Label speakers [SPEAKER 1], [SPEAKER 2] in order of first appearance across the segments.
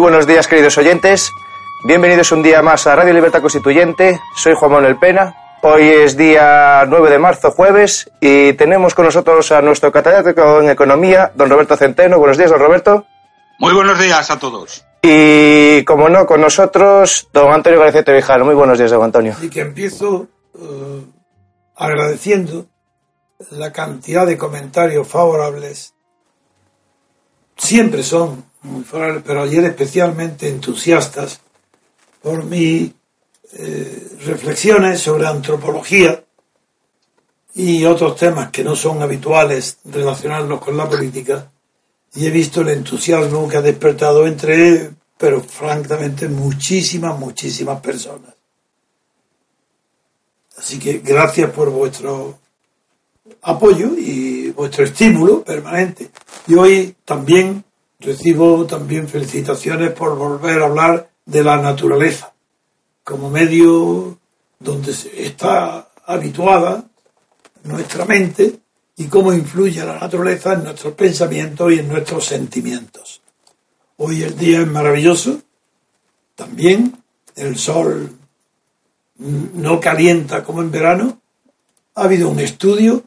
[SPEAKER 1] Buenos días, queridos oyentes. Bienvenidos un día más a Radio Libertad Constituyente. Soy Juan Manuel Pena. Hoy es día 9 de marzo, jueves, y tenemos con nosotros a nuestro catedrático en Economía, don Roberto Centeno. Buenos días, don Roberto.
[SPEAKER 2] Muy buenos días a todos.
[SPEAKER 1] Y, como no, con nosotros, don Antonio García Tevijano. Muy buenos días, don Antonio.
[SPEAKER 3] Y que empiezo eh, agradeciendo la cantidad de comentarios favorables. Siempre son muy pero ayer especialmente entusiastas por mis eh, reflexiones sobre antropología y otros temas que no son habituales relacionarlos con la política. Y he visto el entusiasmo que ha despertado entre, pero francamente, muchísimas, muchísimas personas. Así que gracias por vuestro apoyo y vuestro estímulo permanente. Y hoy también recibo también felicitaciones por volver a hablar de la naturaleza como medio donde está habituada nuestra mente y cómo influye la naturaleza en nuestros pensamientos y en nuestros sentimientos. Hoy el día es maravilloso, también el sol no calienta como en verano. Ha habido un estudio,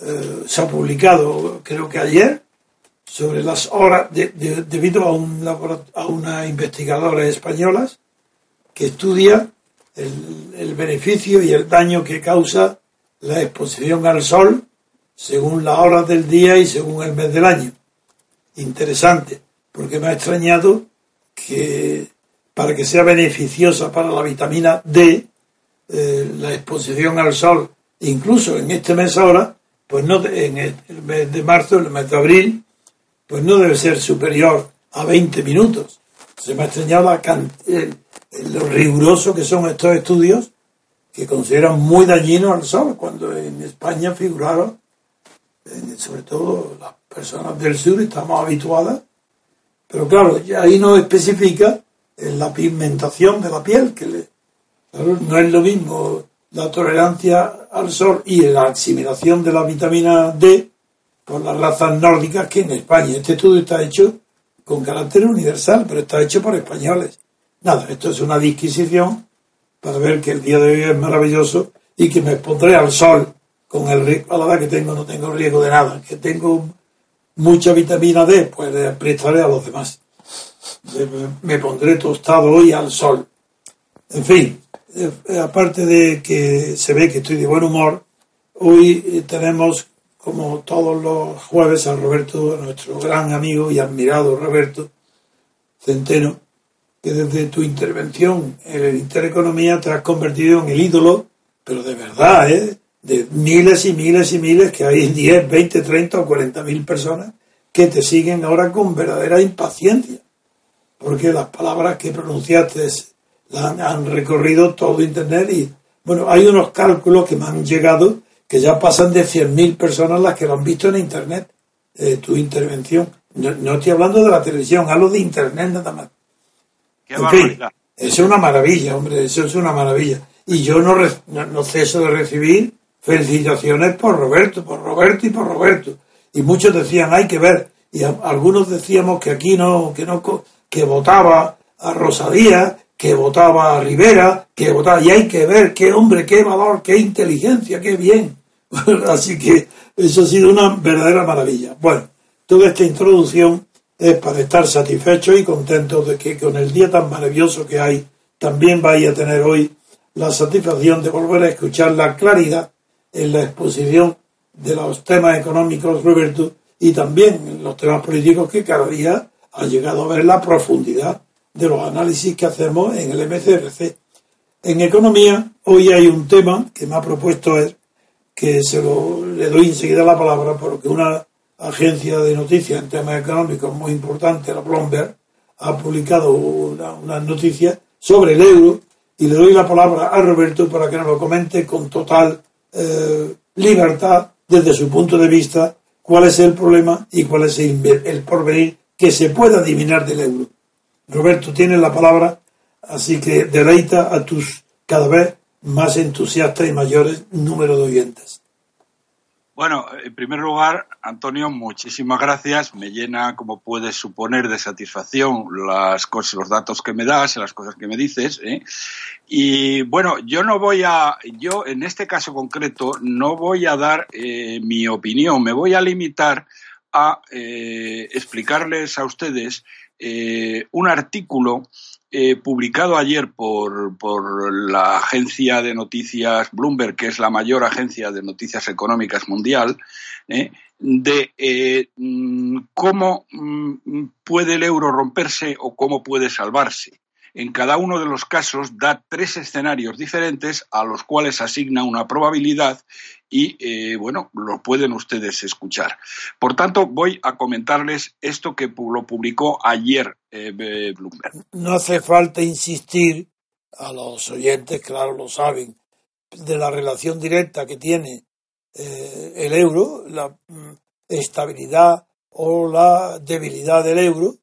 [SPEAKER 3] eh, se ha publicado creo que ayer, sobre las horas, de, de, debido a, un a una investigadora española que estudia el, el, beneficio y el daño que causa la exposición al sol según las horas del día y según el mes del año. Interesante, porque me ha extrañado que para que sea beneficiosa para la vitamina D, eh, la exposición al sol, incluso en este mes ahora, pues no en el mes de marzo, el mes de abril, pues no debe ser superior a 20 minutos. Se me ha extrañado la el, lo riguroso que son estos estudios que consideran muy dañinos al sol, cuando en España figuraron, sobre todo las personas del sur, estamos habituadas, pero claro, ahí no especifica la pigmentación de la piel, que no es lo mismo la tolerancia al sol y la asimilación de la vitamina D por las razas nórdicas que en España. Este estudio está hecho con carácter universal, pero está hecho por españoles. Nada, esto es una disquisición para ver que el día de hoy es maravilloso y que me pondré al sol con el riesgo, la edad que tengo no tengo riesgo de nada, que tengo mucha vitamina D, pues prestaré a los demás. Me pondré tostado hoy al sol. En fin, aparte de que se ve que estoy de buen humor, hoy tenemos, como todos los jueves, a Roberto, a nuestro gran amigo y admirado Roberto Centeno, que desde tu intervención en el Intereconomía te has convertido en el ídolo, pero de verdad, ¿eh? de miles y miles y miles, que hay 10, 20, 30 o 40 mil personas que te siguen ahora con verdadera impaciencia, porque las palabras que pronunciaste han, han recorrido todo Internet y, bueno, hay unos cálculos que me han llegado que ya pasan de 100.000 personas las que lo han visto en Internet, eh, tu intervención. No, estoy hablando de la televisión, hablo de Internet nada más. eso es una maravilla, hombre, eso es una maravilla. Y yo no, no, ceso de recibir felicitaciones por Roberto, por Roberto y por Roberto. Y muchos decían, hay que ver. Y algunos decíamos que aquí no, que no, que votaba a Rosalía, que votaba a Rivera, que votaba, y hay que ver qué hombre, qué valor, qué inteligencia, qué bien. Así que eso ha sido una verdadera maravilla. Bueno, toda esta introducción es para estar satisfechos y contentos de que con el día tan maravilloso que hay, también vaya a tener hoy la satisfacción de volver a escuchar la claridad en la exposición de los temas económicos, Roberto, y también en los temas políticos que cada día ha llegado a ver la profundidad de los análisis que hacemos en el MCRC. En economía, hoy hay un tema que me ha propuesto es que se lo, le doy enseguida la palabra porque una agencia de noticias en temas económicos muy importante, la Bloomberg, ha publicado una, noticia sobre el euro y le doy la palabra a Roberto para que nos lo comente con total eh, libertad desde su punto de vista cuál es el problema y cuál es el, el porvenir que se pueda adivinar del euro. Roberto, tienes la palabra, así que deleita a tus cada vez más entusiastas y mayores número de oyentes.
[SPEAKER 2] Bueno, en primer lugar, Antonio, muchísimas gracias. Me llena, como puedes suponer, de satisfacción las cosas, los datos que me das, las cosas que me dices. ¿eh? Y bueno, yo no voy a, yo en este caso concreto, no voy a dar eh, mi opinión. Me voy a limitar a eh, explicarles a ustedes un artículo eh, publicado ayer por, por, la agencia de noticias Bloomberg, que es la mayor agencia de noticias económicas mundial, eh, de eh, mm, cómo mm, puede el euro romperse o cómo puede salvarse. En cada uno de los casos da tres escenarios diferentes a los cuales asigna una probabilidad y, eh, bueno, lo pueden ustedes escuchar. Por tanto, voy a comentarles esto que lo publicó ayer eh, Bloomberg.
[SPEAKER 3] No hace falta insistir a los oyentes, claro, lo saben, de la relación directa que tiene eh, el euro, la mm, estabilidad o la debilidad del euro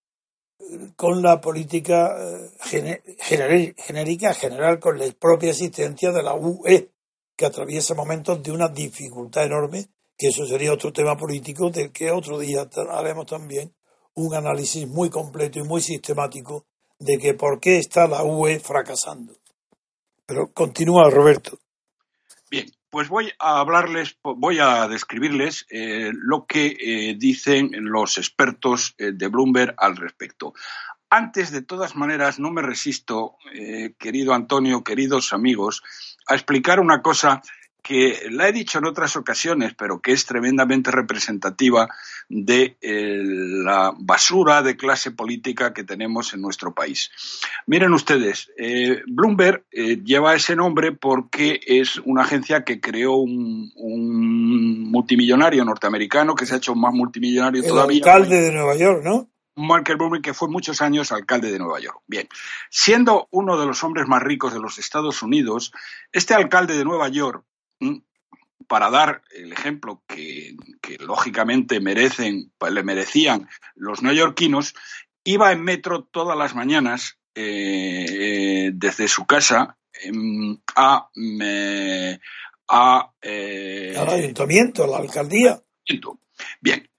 [SPEAKER 3] con la política genérica general, con la propia existencia de la UE, que atraviesa momentos de una dificultad enorme, que eso sería otro tema político del que otro día haremos también un análisis muy completo y muy sistemático de que por qué está la UE fracasando. Pero continúa, Roberto.
[SPEAKER 2] Bien, pues voy a hablarles, voy a describirles eh, lo que eh, dicen los expertos eh, de Bloomberg al respecto. Antes, de todas maneras, no me resisto, querido Antonio, queridos amigos, a explicar una cosa que la he dicho en otras ocasiones, pero que es tremendamente representativa de eh, la basura de clase política que tenemos en nuestro país. Miren ustedes, eh, Bloomberg eh, lleva ese nombre porque es una agencia que creó un, multimillonario norteamericano que se ha hecho más multimillonario
[SPEAKER 3] El
[SPEAKER 2] todavía.
[SPEAKER 3] alcalde de Nueva York, ¿no?
[SPEAKER 2] Michael Bloomberg, que fue muchos años alcalde de Nueva York. Bien, siendo uno de los hombres más ricos de los Estados Unidos, este alcalde de Nueva York, para dar el ejemplo que, lógicamente merecen, pues, le merecían los neoyorquinos, iba en metro todas las mañanas eh, desde su casa em, a,
[SPEAKER 3] a eh, al ayuntamiento, a la alcaldía.
[SPEAKER 2] Bien,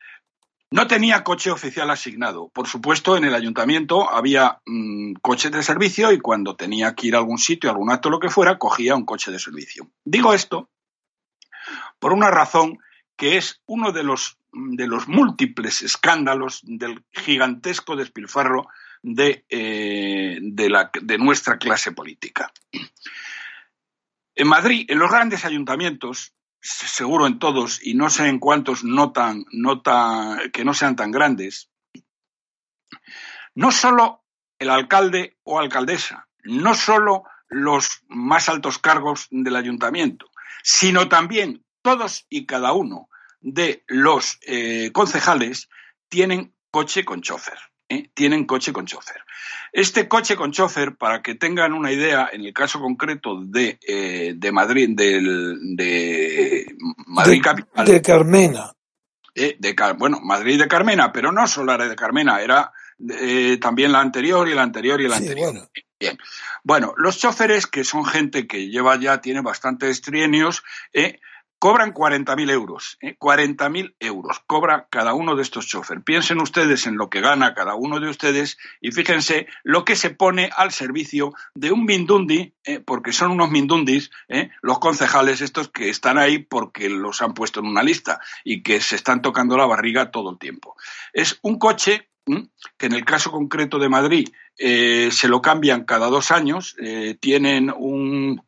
[SPEAKER 2] no tenía coche oficial asignado. Por supuesto, en el ayuntamiento había mm, coches de servicio y cuando tenía que ir a algún sitio, a algún acto, lo que fuera, cogía un coche de servicio. Digo esto por una razón que es uno de los, los múltiples escándalos del gigantesco despilfarro de, eh, de nuestra clase política. En Madrid, en los grandes ayuntamientos, seguro en todos y no sé en cuántos no tan, no tan, que no sean tan grandes, no solo el alcalde o alcaldesa, no solo los más altos cargos del ayuntamiento, sino también todos y cada uno de los eh, concejales tienen coche con chofer. ¿Eh? Tienen coche con chofer. Este coche con chofer, para que tengan una idea, en el caso concreto de, eh, de Madrid, del, de Madrid
[SPEAKER 3] de,
[SPEAKER 2] Capital.
[SPEAKER 3] De Carmena.
[SPEAKER 2] Eh, de, bueno, Madrid de Carmena, pero no solo era de Carmena, era eh, también la anterior y la anterior y la
[SPEAKER 3] Sí,
[SPEAKER 2] anterior.
[SPEAKER 3] bueno.
[SPEAKER 2] Bien. Bueno, los choferes, que son gente que lleva ya, tiene bastantes trienios, eh, cobran 40.000 euros. Eh, 40.000 euros cobra cada uno de estos choferes. Piensen ustedes en lo que gana cada uno de ustedes y fíjense lo que se pone al servicio de un mindundi, eh, porque son unos mindundis, eh, los concejales estos que están ahí porque los han puesto en una lista y que se están tocando la barriga todo el tiempo. Es un coche que en el caso concreto de Madrid eh, se lo cambian cada dos años, tienen un,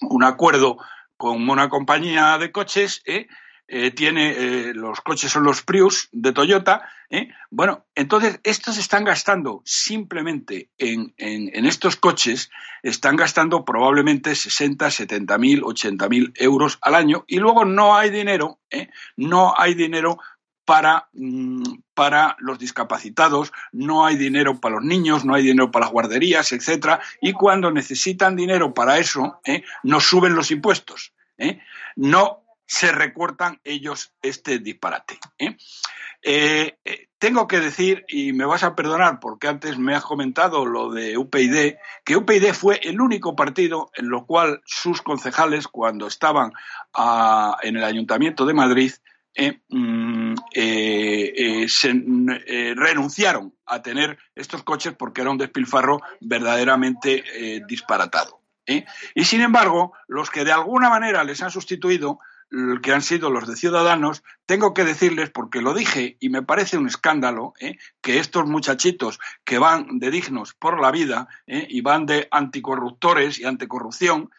[SPEAKER 2] un acuerdo con una compañía de coches, ¿eh? Eh, tiene eh, los coches son los Prius de Toyota. ¿eh? Bueno, entonces estos están gastando simplemente en, en, estos coches, están gastando probablemente 60, 70 mil, 80 mil euros al año y luego no hay dinero, ¿eh? no hay dinero para, mm, para los discapacitados, no hay dinero para los niños, no hay dinero para las guarderías, etcétera, y cuando necesitan dinero para eso, ¿eh? nos suben los impuestos. ¿eh? No se recortan ellos este disparate. eh, tengo que decir, y me vas a perdonar porque antes me has comentado lo de UPyD, que UPyD fue el único partido en lo cual sus concejales, cuando estaban ah, en el Ayuntamiento de Madrid, eh, mm, eh, eh, se, renunciaron a tener estos coches porque era un despilfarro verdaderamente disparatado. Y sin embargo, los que de alguna manera les han sustituido, que han sido los de Ciudadanos, tengo que decirles, porque lo dije y me parece un escándalo, que estos muchachitos que van de dignos por la vida y van de anticorruptores y anticorrupción.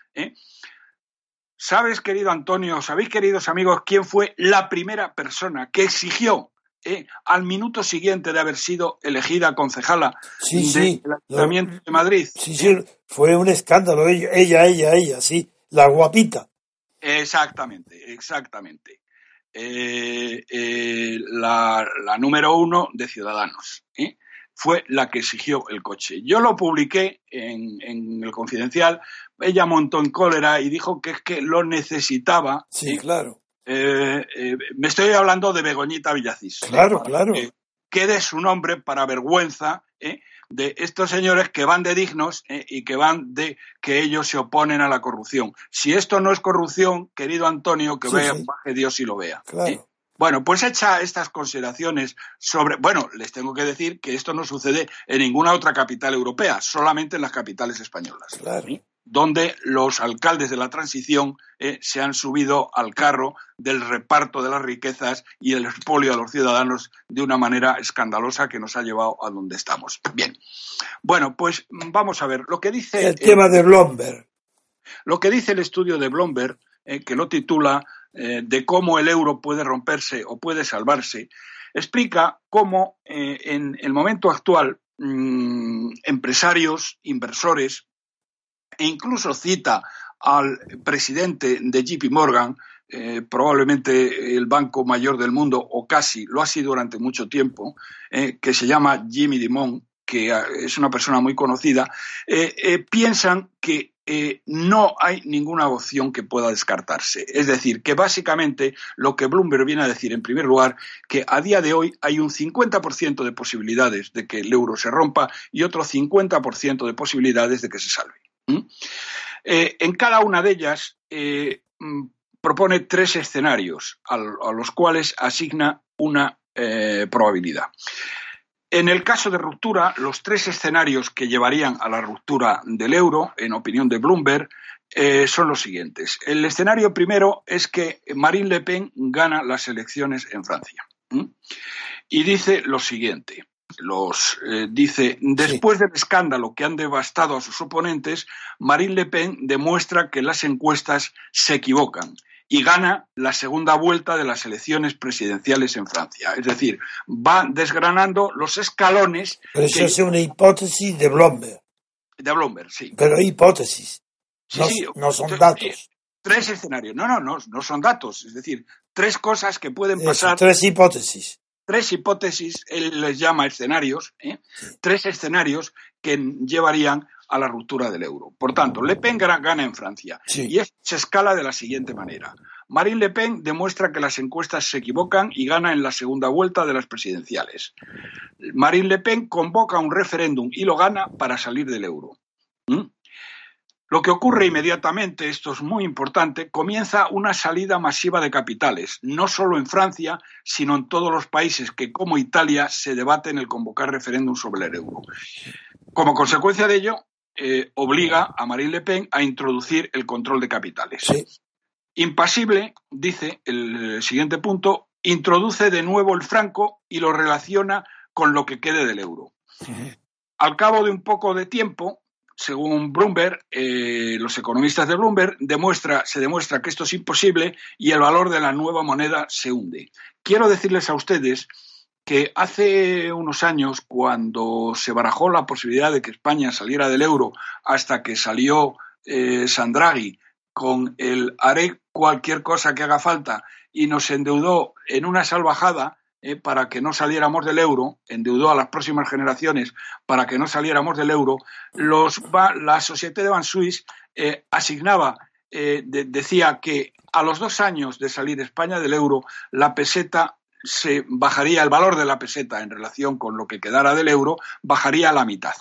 [SPEAKER 2] ¿Sabes, querido Antonio, sabéis, queridos amigos, quién fue la primera persona que exigió eh, al minuto siguiente de haber sido elegida concejala
[SPEAKER 3] Sí,
[SPEAKER 2] del
[SPEAKER 3] sí.
[SPEAKER 2] Ayuntamiento de Madrid?
[SPEAKER 3] Sí, sí, fue un escándalo. Ella, ella, ella, ella, sí. La guapita.
[SPEAKER 2] Exactamente, exactamente. Eh, eh, la, la número uno de Ciudadanos ¿eh? Fue la que exigió el coche. Yo lo publiqué en, en el Confidencial. Ella montó en cólera y dijo que es que lo necesitaba.
[SPEAKER 3] Sí,
[SPEAKER 2] ¿eh?
[SPEAKER 3] claro.
[SPEAKER 2] Eh, eh, me estoy hablando de Begoñita Villacís.
[SPEAKER 3] Claro, claro.
[SPEAKER 2] que quede su nombre para vergüenza ¿eh? de estos señores que van de dignos ¿eh? y que van de que ellos se oponen a la corrupción. Si esto no es corrupción, querido Antonio, que
[SPEAKER 3] Sí,
[SPEAKER 2] vea,
[SPEAKER 3] sí.
[SPEAKER 2] baje Dios y lo vea.
[SPEAKER 3] Claro.
[SPEAKER 2] Bueno, pues hecha estas consideraciones sobre. Bueno, les tengo que decir que esto no sucede en ninguna otra capital europea, solamente en las capitales españolas
[SPEAKER 3] Claro.
[SPEAKER 2] donde los alcaldes de la transición eh, se han subido al carro del reparto de las riquezas y el expolio a los ciudadanos de una manera escandalosa que nos ha llevado a donde estamos. Bien. Bueno, pues vamos a ver lo que dice
[SPEAKER 3] El tema de Blomberg.
[SPEAKER 2] lo que dice el estudio de Bloomberg, eh, que lo titula eh, de cómo el euro puede romperse o puede salvarse, explica cómo eh, en el momento actual mm, empresarios, inversores e incluso cita al presidente de JP Morgan, eh, probablemente el banco mayor del mundo, o casi lo ha sido durante mucho tiempo, que se llama Jimmy Dimon, que eh, es una persona muy conocida, piensan que eh, no hay ninguna opción que pueda descartarse. Es decir, que básicamente lo que Bloomberg viene a decir, en primer lugar, que a día de hoy hay un 50% de posibilidades de que el euro se rompa y otro 50% de posibilidades de que se salve. ¿Mm? Eh, en cada una de ellas eh, mm, propone tres escenarios a, los cuales asigna una probabilidad. En el caso de ruptura, los tres escenarios que llevarían a la ruptura del euro, en opinión de Bloomberg, eh, son los siguientes. El escenario primero es que Marine Le Pen gana las elecciones en Francia. ¿Mm? Y dice lo siguiente. Los, eh, dice, después del escándalo que han devastado a sus oponentes, Marine Le Pen demuestra que las encuestas se equivocan y gana la segunda vuelta de las elecciones presidenciales en Francia. Es decir, va desgranando los escalones
[SPEAKER 3] Pero eso
[SPEAKER 2] que-
[SPEAKER 3] es una hipótesis de Blomberg.
[SPEAKER 2] de Bloomberg, sí.
[SPEAKER 3] Pero hipótesis.
[SPEAKER 2] Sí,
[SPEAKER 3] no,
[SPEAKER 2] sí.
[SPEAKER 3] no son datos.
[SPEAKER 2] Tres escenarios. No, no, no, no son datos. Es decir, tres cosas que pueden pasar
[SPEAKER 3] tres hipótesis.
[SPEAKER 2] tres hipótesis, él les llama escenarios, ¿eh? tres escenarios que llevarían a la ruptura del euro. Por tanto, Le Pen gana en Francia. Y se escala de la siguiente manera. Marine Le Pen demuestra que las encuestas se equivocan y gana en la segunda vuelta de las presidenciales. Marine Le Pen convoca un referéndum y lo gana para salir del euro. ¿Mm? Lo que ocurre inmediatamente, esto es muy importante, comienza una salida masiva de capitales, no solo en Francia, sino en todos los países que, como Italia, se debaten el convocar referéndum sobre el euro. Como consecuencia de ello, eh, obliga a Marine Le Pen a introducir el control de capitales. Impasible, dice el siguiente punto, introduce de nuevo el franco y lo relaciona con lo que quede del euro. Al cabo de un poco de tiempo, según Bloomberg, eh, los economistas de Bloomberg, demuestra, se demuestra que esto es imposible y el valor de la nueva moneda se hunde. Quiero decirles a ustedes que hace unos años, cuando se barajó la posibilidad de que España saliera del euro hasta que salió eh, Sandraghi con el haré cualquier cosa que haga falta y nos endeudó en una salvajada, eh, para que no saliéramos del euro, endeudó a las próximas generaciones para que no saliéramos del euro, los, la Société de Ban Suisse eh, asignaba, eh, decía que a los dos años de salir España del euro, la peseta se bajaría, el valor de la peseta en relación con lo que quedara del euro, bajaría a la mitad.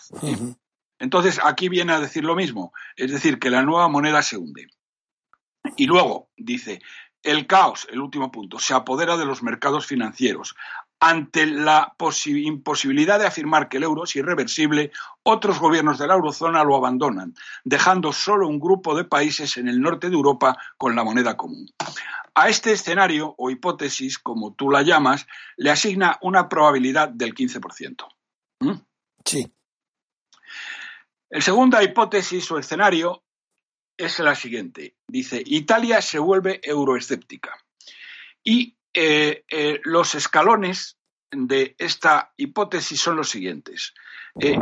[SPEAKER 2] Entonces, aquí viene a decir lo mismo, es decir, que la nueva moneda se hunde. Y luego dice, el caos, el último punto, se apodera de los mercados financieros. Ante la imposibilidad de afirmar que el euro es irreversible, otros gobiernos de la eurozona lo abandonan, dejando solo un grupo de países en el norte de Europa con la moneda común. A este escenario, o hipótesis, como tú la llamas, le asigna una probabilidad del 15%. ¿Mm?
[SPEAKER 3] Sí.
[SPEAKER 2] El segunda hipótesis o escenario es la siguiente. Dice, Italia se vuelve euroescéptica. Y eh, eh, los escalones de esta hipótesis son los siguientes. Eh,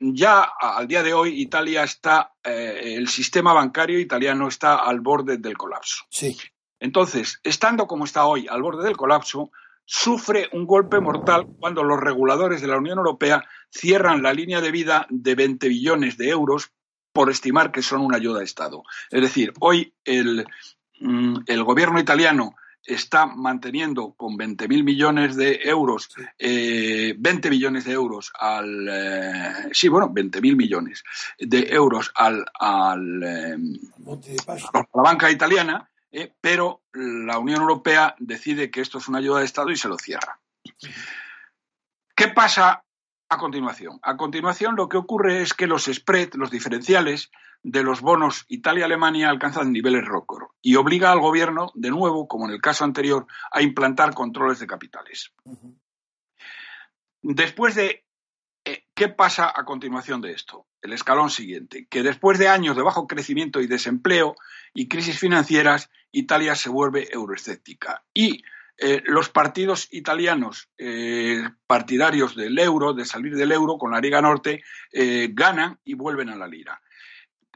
[SPEAKER 2] ya al día de hoy Italia está, el sistema bancario italiano está al borde del colapso.
[SPEAKER 3] Sí.
[SPEAKER 2] Entonces, estando como está hoy al borde del colapso, sufre un golpe mortal cuando los reguladores de la Unión Europea cierran la línea de vida de 20 billones de euros por estimar que son una ayuda de Estado. Es decir, hoy el, mm, el gobierno italiano está manteniendo con 20.000 millones de euros, eh, 20 billones de euros al. Eh, sí, bueno, 20.000 millones de euros al, al eh, a la banca italiana, eh, pero la Unión Europea decide que esto es una ayuda de Estado y se lo cierra. ¿Qué pasa a continuación. A continuación, lo que ocurre es que los spread, los diferenciales de los bonos Italia-Alemania alcanzan niveles récord y obliga al gobierno, de nuevo, como en el caso anterior, a implantar controles de capitales. Después de. Eh, ¿Qué pasa a continuación de esto? El escalón siguiente, que después de años de bajo crecimiento y desempleo y crisis financieras, Italia se vuelve euroescéptica. Y eh, los partidos italianos eh, partidarios del euro, de salir del euro con la Liga Norte, ganan y vuelven a la lira.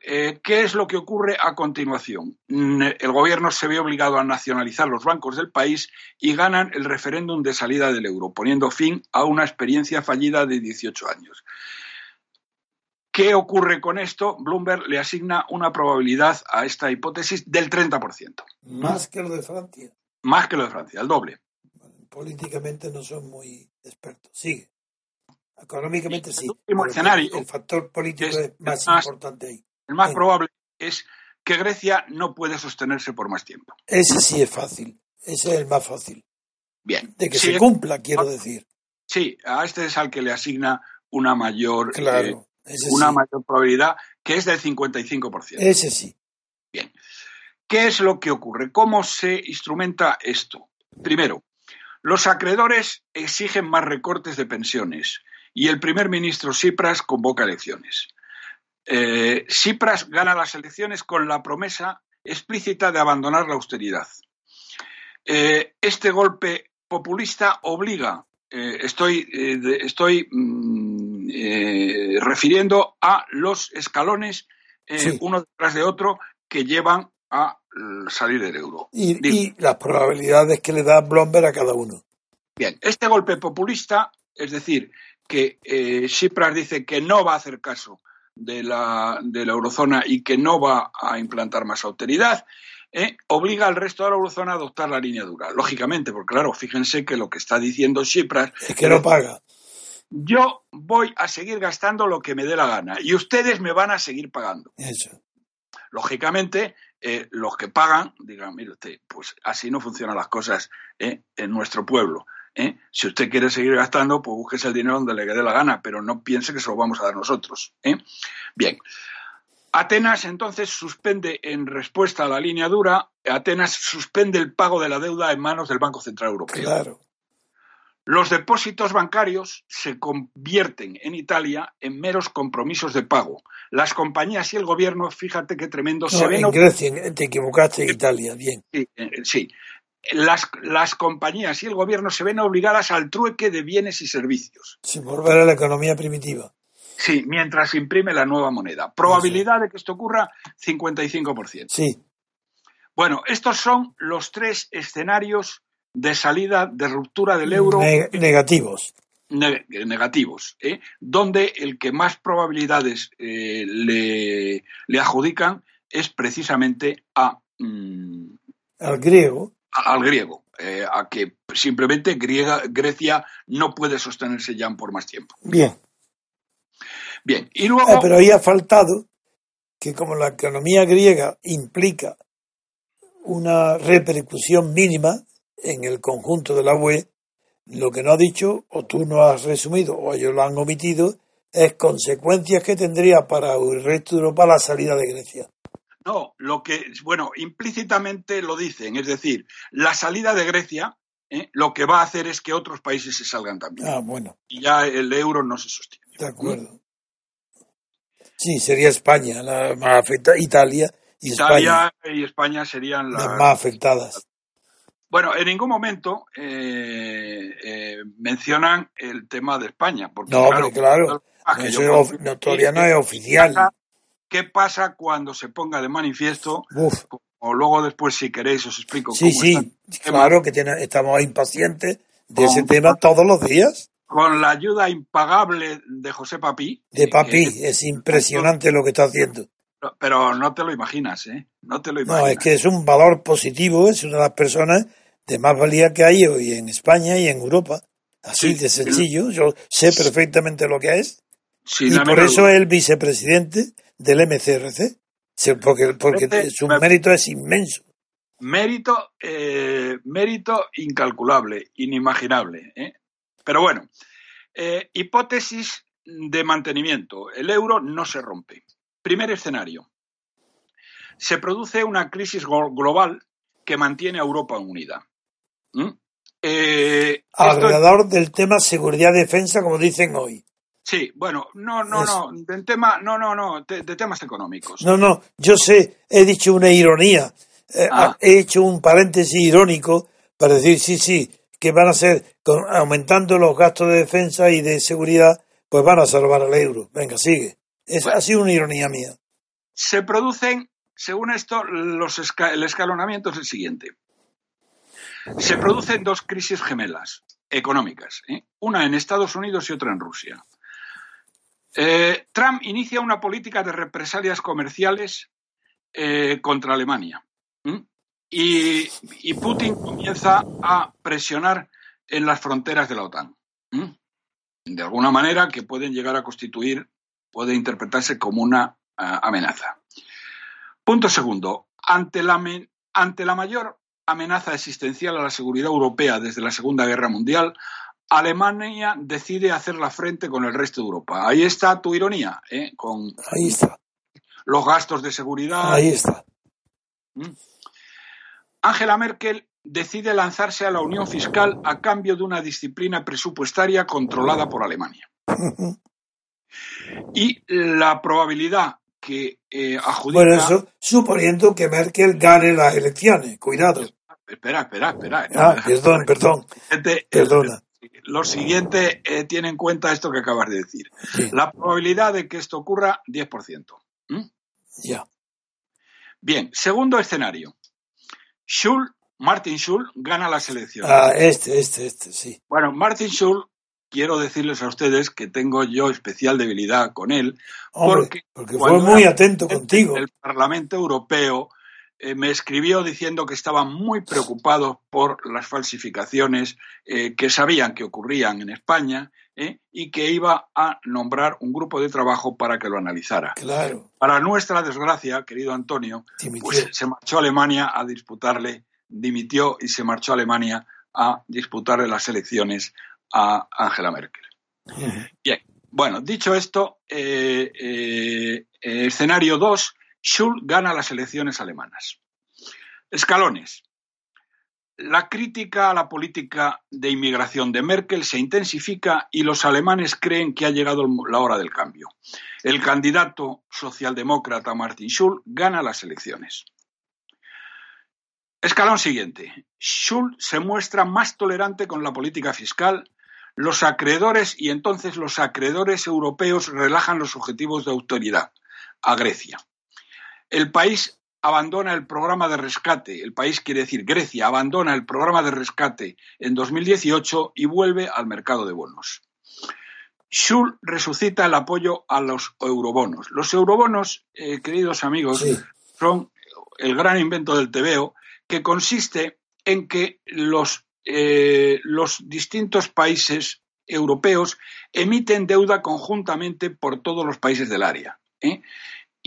[SPEAKER 2] ¿Qué es lo que ocurre a continuación? Mm, el gobierno se ve obligado a nacionalizar los bancos del país y ganan el referéndum de salida del euro, poniendo fin a una experiencia fallida de 18 años. ¿Qué ocurre con esto? Bloomberg le asigna una probabilidad a esta hipótesis del 30%.
[SPEAKER 3] Más que lo de Francia.
[SPEAKER 2] Más que lo de Francia, el doble.
[SPEAKER 3] políticamente no son muy expertos. Sigue. Económicamente sí.
[SPEAKER 2] El,
[SPEAKER 3] factor político es, más, importante ahí.
[SPEAKER 2] El más probable es que Grecia no puede sostenerse por más tiempo.
[SPEAKER 3] Ese sí es fácil. Ese es el más fácil.
[SPEAKER 2] Bien.
[SPEAKER 3] De que se cumpla, quiero decir.
[SPEAKER 2] Sí, a este es al que le asigna una mayor,
[SPEAKER 3] claro,
[SPEAKER 2] eh, una mayor probabilidad, que es del 55%.
[SPEAKER 3] Ese sí.
[SPEAKER 2] Bien. ¿Qué es lo que ocurre? ¿Cómo se instrumenta esto? Primero, los acreedores exigen más recortes de pensiones y el primer ministro Tsipras convoca elecciones. Eh, Tsipras gana las elecciones con la promesa explícita de abandonar la austeridad. Eh, este golpe populista obliga, eh, estoy, estoy mm, refiriendo a los escalones, uno detrás de otro, que llevan a salir del euro.
[SPEAKER 3] Y, las probabilidades que le da Bloomberg a cada uno.
[SPEAKER 2] Bien, este golpe populista, es decir, que eh, Tsipras dice que no va a hacer caso de la, de la eurozona y que no va a implantar más austeridad, eh, obliga al resto de la eurozona a adoptar la línea dura. Lógicamente, porque claro, fíjense que lo que está diciendo Tsipras
[SPEAKER 3] Es que no paga.
[SPEAKER 2] yo voy a seguir gastando lo que me dé la gana y ustedes me van a seguir pagando.
[SPEAKER 3] Eso.
[SPEAKER 2] Lógicamente, eh, los que pagan digan, mire usted, pues así no funcionan las cosas eh, en nuestro pueblo. ¿Eh? Si usted quiere seguir gastando, pues búsquese el dinero donde le dé la gana, pero no piense que se lo vamos a dar nosotros. ¿eh? Bien. Atenas entonces suspende en respuesta a la línea dura, Atenas suspende el pago de la deuda en manos del Banco Central Europeo.
[SPEAKER 3] Claro.
[SPEAKER 2] Los depósitos bancarios se convierten en Italia en meros compromisos de pago. Las compañías y el gobierno, fíjate qué tremendo, se
[SPEAKER 3] No,
[SPEAKER 2] ven
[SPEAKER 3] en Grecia, te equivocaste, en Italia, bien.
[SPEAKER 2] Sí, eh, sí. Las, las compañías y el gobierno se ven obligadas al trueque de bienes y servicios.
[SPEAKER 3] Sin volver a la economía primitiva.
[SPEAKER 2] Sí, mientras imprime la nueva moneda. Probabilidad de que esto ocurra, 55%.
[SPEAKER 3] Sí,
[SPEAKER 2] Bueno, estos son los tres escenarios de salida, de ruptura del euro
[SPEAKER 3] ne- negativos.
[SPEAKER 2] ne- negativos, ¿eh? donde el que más probabilidades eh, le, le adjudican es precisamente a, mm,
[SPEAKER 3] Al griego,
[SPEAKER 2] al griego, eh, a que simplemente griega, Grecia no puede sostenerse ya por más tiempo.
[SPEAKER 3] bien.
[SPEAKER 2] Bien, y luego...
[SPEAKER 3] Ah, pero ahí ha faltado que como la economía griega implica una repercusión mínima en el conjunto de la UE, lo que no ha dicho, o tú no has resumido, o ellos lo han omitido, es consecuencias que tendría para el resto de Europa la salida de Grecia.
[SPEAKER 2] No, lo que, bueno, implícitamente lo dicen, es decir, la salida de Grecia ¿eh? lo que va a hacer es que otros países se salgan también.
[SPEAKER 3] Ah, bueno,
[SPEAKER 2] Y ya el euro no se sostiene.
[SPEAKER 3] de acuerdo. Sí, sería España la más afectada, Italia y
[SPEAKER 2] Italia
[SPEAKER 3] España
[SPEAKER 2] y España serían
[SPEAKER 3] las
[SPEAKER 2] las
[SPEAKER 3] más afectadas.
[SPEAKER 2] Bueno, en ningún momento eh, eh, mencionan el tema de España. Porque,
[SPEAKER 3] No, claro. No, es of- no, todavía no es oficial.
[SPEAKER 2] ¿Qué pasa cuando se ponga de manifiesto?
[SPEAKER 3] Uf,
[SPEAKER 2] O luego después, si queréis, os explico
[SPEAKER 3] sí,
[SPEAKER 2] cómo
[SPEAKER 3] sí,
[SPEAKER 2] está
[SPEAKER 3] claro que tiene- estamos impacientes de ese
[SPEAKER 2] Con-
[SPEAKER 3] tema todos los días.
[SPEAKER 2] Con la ayuda impagable de José Papí.
[SPEAKER 3] De papi,
[SPEAKER 2] que-
[SPEAKER 3] es impresionante lo que está haciendo.
[SPEAKER 2] pero no te lo imaginas, ¿eh? No te lo imaginas.
[SPEAKER 3] No, es que es un valor positivo, es una de las personas de más valía que hay hoy en España y en Europa. Así
[SPEAKER 2] Sí,
[SPEAKER 3] de sencillo, yo sé perfectamente lo que es. Y por eso es el vicepresidente del MCRC. Porque, porque
[SPEAKER 2] Este-
[SPEAKER 3] su mérito es inmenso.
[SPEAKER 2] Mérito, eh, mérito incalculable, inimaginable. ¿eh? Pero bueno, eh, hipótesis de mantenimiento. El euro no se rompe. Primer escenario. Se produce una crisis glo- global que mantiene a Europa unida. ¿Mm? Eh, esto-
[SPEAKER 3] Alrededor del tema seguridad-defensa, como dicen hoy.
[SPEAKER 2] Sí, bueno, no, no, no, del tema, no, no, no, de, de temas económicos.
[SPEAKER 3] No, no, yo sé, he dicho una ironía, eh,
[SPEAKER 2] Ah.
[SPEAKER 3] he hecho un paréntesis irónico para decir, sí, sí, que van a ser, con- aumentando los gastos de defensa y de seguridad, pues van a salvar al euro. Venga, sigue. Es,
[SPEAKER 2] Bueno.
[SPEAKER 3] ha sido una ironía mía.
[SPEAKER 2] se producen, según esto, los esca- el escalonamiento es el siguiente. Se producen dos crisis gemelas económicas, ¿eh? una en Estados Unidos y otra en Rusia. Eh, Trump inicia una política de represalias comerciales eh, contra Alemania y, Putin comienza a presionar en las fronteras de la OTAN. De alguna manera que pueden llegar a constituir, puede interpretarse como una ah, amenaza. Punto segundo. Ante la, ante la mayor amenaza existencial a la seguridad europea desde la Segunda Guerra Mundial, Alemania decide hacer la frente con el resto de Europa. Ahí está tu ironía, ¿eh? con
[SPEAKER 3] Ahí está,
[SPEAKER 2] los gastos de seguridad.
[SPEAKER 3] ahí está.
[SPEAKER 2] Angela Merkel decide lanzarse a la unión fiscal a cambio de una disciplina presupuestaria controlada por Alemania. Y la probabilidad que eh, adjudica...
[SPEAKER 3] Bueno, eso suponiendo que Merkel gane las elecciones. Cuidado.
[SPEAKER 2] Espera, espera, espera.
[SPEAKER 3] Ah, perdón, perdón,
[SPEAKER 2] Siguiente,
[SPEAKER 3] perdona.
[SPEAKER 2] Lo siguiente eh, tiene en cuenta esto que acabas de decir.
[SPEAKER 3] Sí,
[SPEAKER 2] La probabilidad de que esto ocurra, 10%. ¿Mm?
[SPEAKER 3] ya.
[SPEAKER 2] Bien, segundo escenario. Martin Schulz gana las elecciones.
[SPEAKER 3] Ah, este, este, este, sí.
[SPEAKER 2] Bueno, Martin Schulz, quiero decirles a ustedes que tengo yo especial debilidad con él,
[SPEAKER 3] Hombre, porque, fue muy atento contigo.
[SPEAKER 2] El Parlamento Europeo eh, me escribió diciendo que estaban muy preocupados por las falsificaciones eh, que sabían que ocurrían en España eh, y que iba a nombrar un grupo de trabajo para que lo analizara.
[SPEAKER 3] Claro.
[SPEAKER 2] Para nuestra desgracia, querido Antonio, pues se marchó a Alemania a disputarle, dimitió y se marchó a Alemania a disputarle las elecciones a Angela Merkel. Bien, bueno, dicho esto, escenario 2 Schulz gana las elecciones alemanas. Escalones. La crítica a la política de inmigración de Merkel se intensifica y los alemanes creen que ha llegado la hora del cambio. El candidato socialdemócrata Martin Schulz gana las elecciones. Escalón siguiente. Schulz se muestra más tolerante con la política fiscal. Los acreedores y entonces los acreedores europeos relajan los objetivos de autoridad a Grecia. El país abandona el programa de rescate, el país quiere decir Grecia, abandona el programa de rescate en 2018 y vuelve al mercado de bonos. Schulz resucita el apoyo a los eurobonos. Los eurobonos, eh, queridos amigos, son el gran invento del TVO, que consiste en que los, eh, los distintos países europeos emiten deuda conjuntamente por todos los países del área. ¿eh?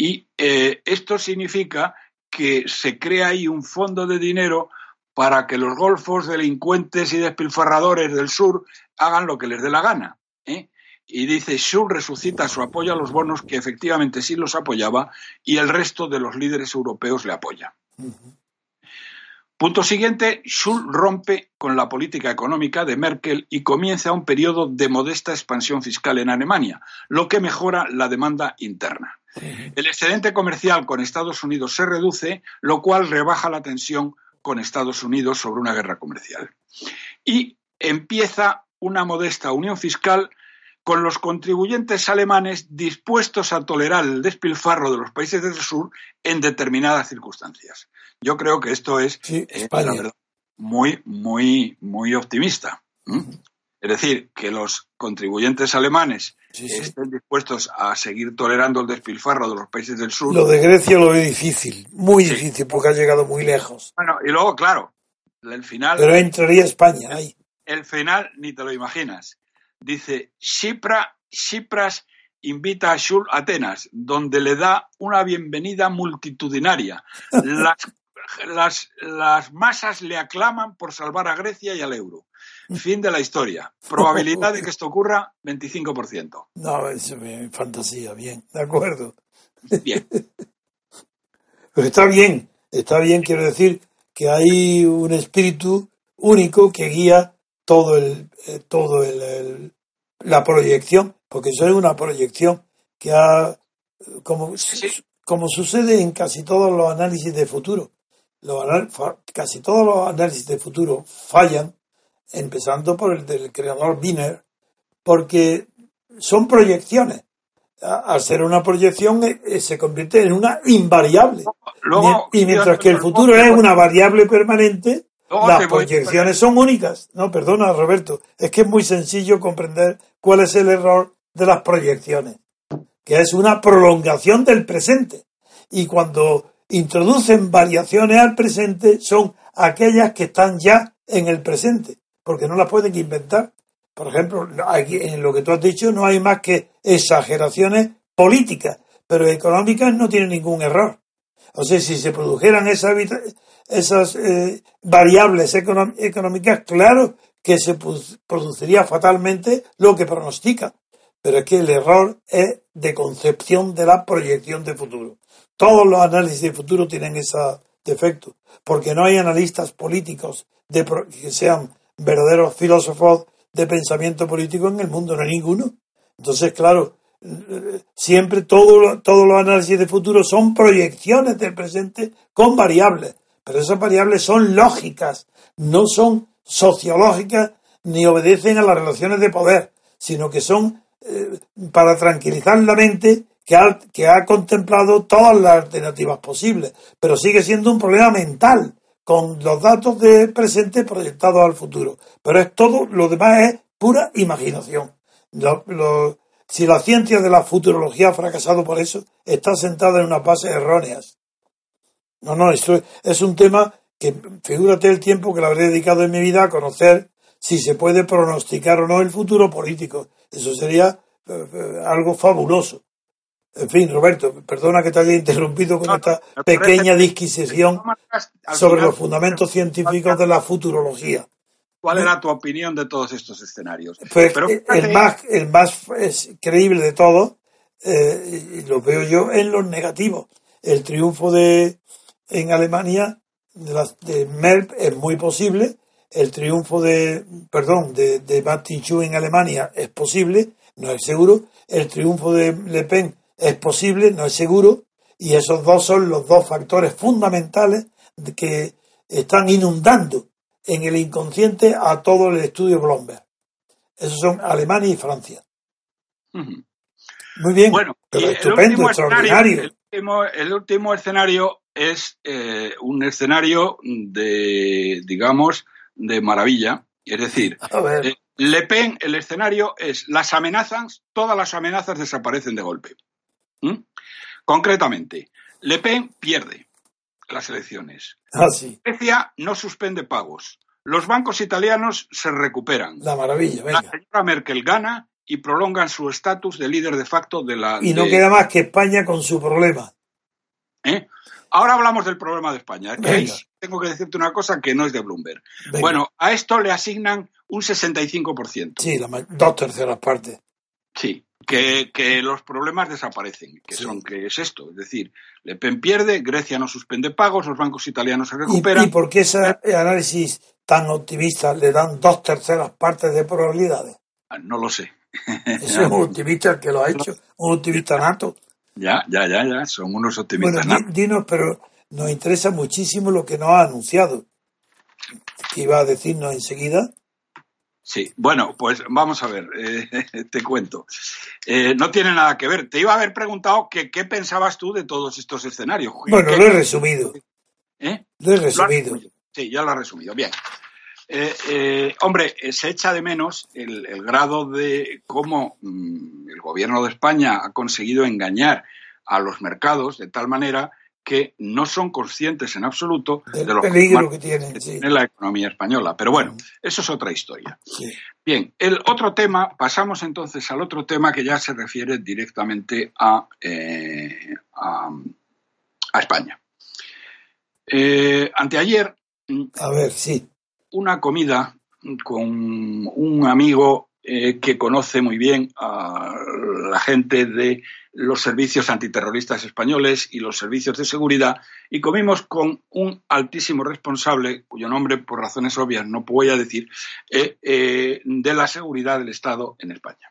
[SPEAKER 2] Y eh, esto significa que se crea ahí un fondo de dinero para que los golfos, delincuentes y despilfarradores del sur hagan lo que les dé la gana. ¿eh? Y dice, Schulz resucita su apoyo a los bonos, que efectivamente sí los apoyaba, y el resto de los líderes europeos le apoya. Punto siguiente, Schulz rompe con la política económica de Merkel y comienza un periodo de modesta expansión fiscal en Alemania, lo que mejora la demanda interna. El excedente comercial con Estados Unidos se reduce, lo cual rebaja la tensión con Estados Unidos sobre una guerra comercial. Y empieza una modesta unión fiscal con los contribuyentes alemanes dispuestos a tolerar el despilfarro de los países del sur en determinadas circunstancias. Yo creo que esto es
[SPEAKER 3] eh,
[SPEAKER 2] muy, muy, muy optimista. Es decir, que los contribuyentes alemanes estén dispuestos a seguir tolerando el despilfarro de los países del sur.
[SPEAKER 3] Lo de Grecia lo ve difícil, muy difícil, porque ha llegado muy lejos.
[SPEAKER 2] Bueno, y luego, claro, el final.
[SPEAKER 3] Pero entraría España ahí.
[SPEAKER 2] El final ni te lo imaginas. Dice: Chipras invita a Schul a Atenas, donde le da una bienvenida multitudinaria. Las, las, las masas le aclaman por salvar a Grecia y al euro. Fin de la historia. Probabilidad de que esto ocurra, 25%.
[SPEAKER 3] No, es fantasía, bien, de acuerdo.
[SPEAKER 2] Bien.
[SPEAKER 3] Pero está bien, está bien, quiero decir que hay un espíritu único que guía todo el, eh, todo el, la proyección, porque eso es una proyección que ha, como, como sucede en casi todos los análisis de futuro, casi todos los análisis de futuro fallan empezando por el del creador Wiener, porque son proyecciones. Al ser una proyección eh, eh, se convierte en una invariable. y mientras que el futuro es una variable permanente, las proyecciones son únicas. No, perdona Roberto, es que es muy sencillo comprender cuál es el error de las proyecciones, que es una prolongación del presente. Y cuando introducen variaciones al presente son aquellas que están ya en el presente porque no las pueden inventar. Por ejemplo, aquí, en lo que tú has dicho no hay más que exageraciones políticas, pero económicas no tienen ningún error. O sea, si se produjeran esas, eh, variables económicas, claro que se produciría fatalmente lo que pronostica. Pero es que el error es de concepción de la proyección de futuro. Todos los análisis de futuro tienen ese defecto, porque no hay analistas políticos que sean verdaderos filósofos de pensamiento político en el mundo, no hay ninguno. Entonces, claro, siempre todo, todos los análisis de futuro son proyecciones del presente con variables, pero esas variables son lógicas, no son sociológicas ni obedecen a las relaciones de poder, sino que son eh, para tranquilizar la mente que ha, que ha contemplado todas las alternativas posibles, pero sigue siendo un problema mental con los datos de presente proyectados al futuro. Pero es todo, lo demás es pura imaginación. si la ciencia de la futurología ha fracasado por eso, está sentada en unas bases erróneas. No, no, esto es un tema que figúrate el tiempo que le habré dedicado en mi vida a conocer si se puede pronosticar o no el futuro político. Eso sería eh, eh, algo fabuloso. En fin, Roberto, perdona que te haya interrumpido con esta pequeña disquisición sobre los fundamentos científicos de la futurología.
[SPEAKER 2] ¿Cuál era tu opinión de todos estos escenarios?
[SPEAKER 3] Pues, eh, el, más, el más creíble de todos, y lo veo yo, en los negativos. El triunfo de en Alemania de, de Merck es muy posible, el triunfo de, perdón, de, de en Alemania es posible, no es seguro, el triunfo de Le Pen es posible, no es seguro, y esos dos son los dos factores fundamentales que están inundando en el inconsciente a todo el estudio Bloomberg. Esos son Alemania y Francia. Muy bien,
[SPEAKER 2] bueno, estupendo, extraordinario. el último escenario es eh, un escenario de, digamos, de maravilla. Es decir, eh, Le Pen, el escenario es las amenazas, todas las amenazas desaparecen de golpe. ¿Mm? Concretamente, Le Pen pierde las elecciones.
[SPEAKER 3] Ah,
[SPEAKER 2] Grecia no suspende pagos. Los bancos italianos se recuperan.
[SPEAKER 3] La maravilla,
[SPEAKER 2] La señora Merkel gana y prolongan su estatus de líder de facto de la.
[SPEAKER 3] Y no queda más que España con su problema.
[SPEAKER 2] ¿Eh? Ahora hablamos del problema de España. tengo que decirte una cosa que no es de Bloomberg. Bueno, a esto le asignan un 65%.
[SPEAKER 3] Sí, dos terceras partes.
[SPEAKER 2] Sí, que, los problemas desaparecen. Que son, que es esto. Es decir, Le Pen pierde, Grecia no suspende pagos, los bancos italianos se recuperan.
[SPEAKER 3] ¿Y, y por qué ese análisis tan optimista le dan dos terceras partes de probabilidades?
[SPEAKER 2] Ah, no lo sé.
[SPEAKER 3] Es un optimista el que lo ha hecho, un optimista nato.
[SPEAKER 2] Ya, ya, ya, ya, son unos optimistas.
[SPEAKER 3] Bueno, dinos, pero nos interesa muchísimo lo que nos ha anunciado. ¿Qué iba a decirnos enseguida?
[SPEAKER 2] Sí, bueno, pues vamos a ver, eh, te cuento. Eh, no tiene nada que ver. Te iba a haber preguntado que, qué pensabas tú de todos estos escenarios.
[SPEAKER 3] Bueno, lo he resumido.
[SPEAKER 2] ¿Eh?
[SPEAKER 3] Lo he resumido.
[SPEAKER 2] sí, ya lo he resumido. Bien. Eh, hombre, se echa de menos el, grado de cómo mm, el gobierno de España ha conseguido engañar a los mercados de tal manera que no son conscientes en absoluto
[SPEAKER 3] de lo peligro que, tiene,
[SPEAKER 2] la economía española. Pero bueno, eso es otra historia. Bien, el otro tema, pasamos entonces al otro tema que ya se refiere directamente a, a, España. anteayer.
[SPEAKER 3] A ver, sí
[SPEAKER 2] una comida con un amigo eh, que conoce muy bien a la gente de los servicios antiterroristas españoles y los servicios de seguridad y comimos con un altísimo responsable, cuyo nombre por razones obvias no voy a decir, eh, eh, de la seguridad del Estado en España.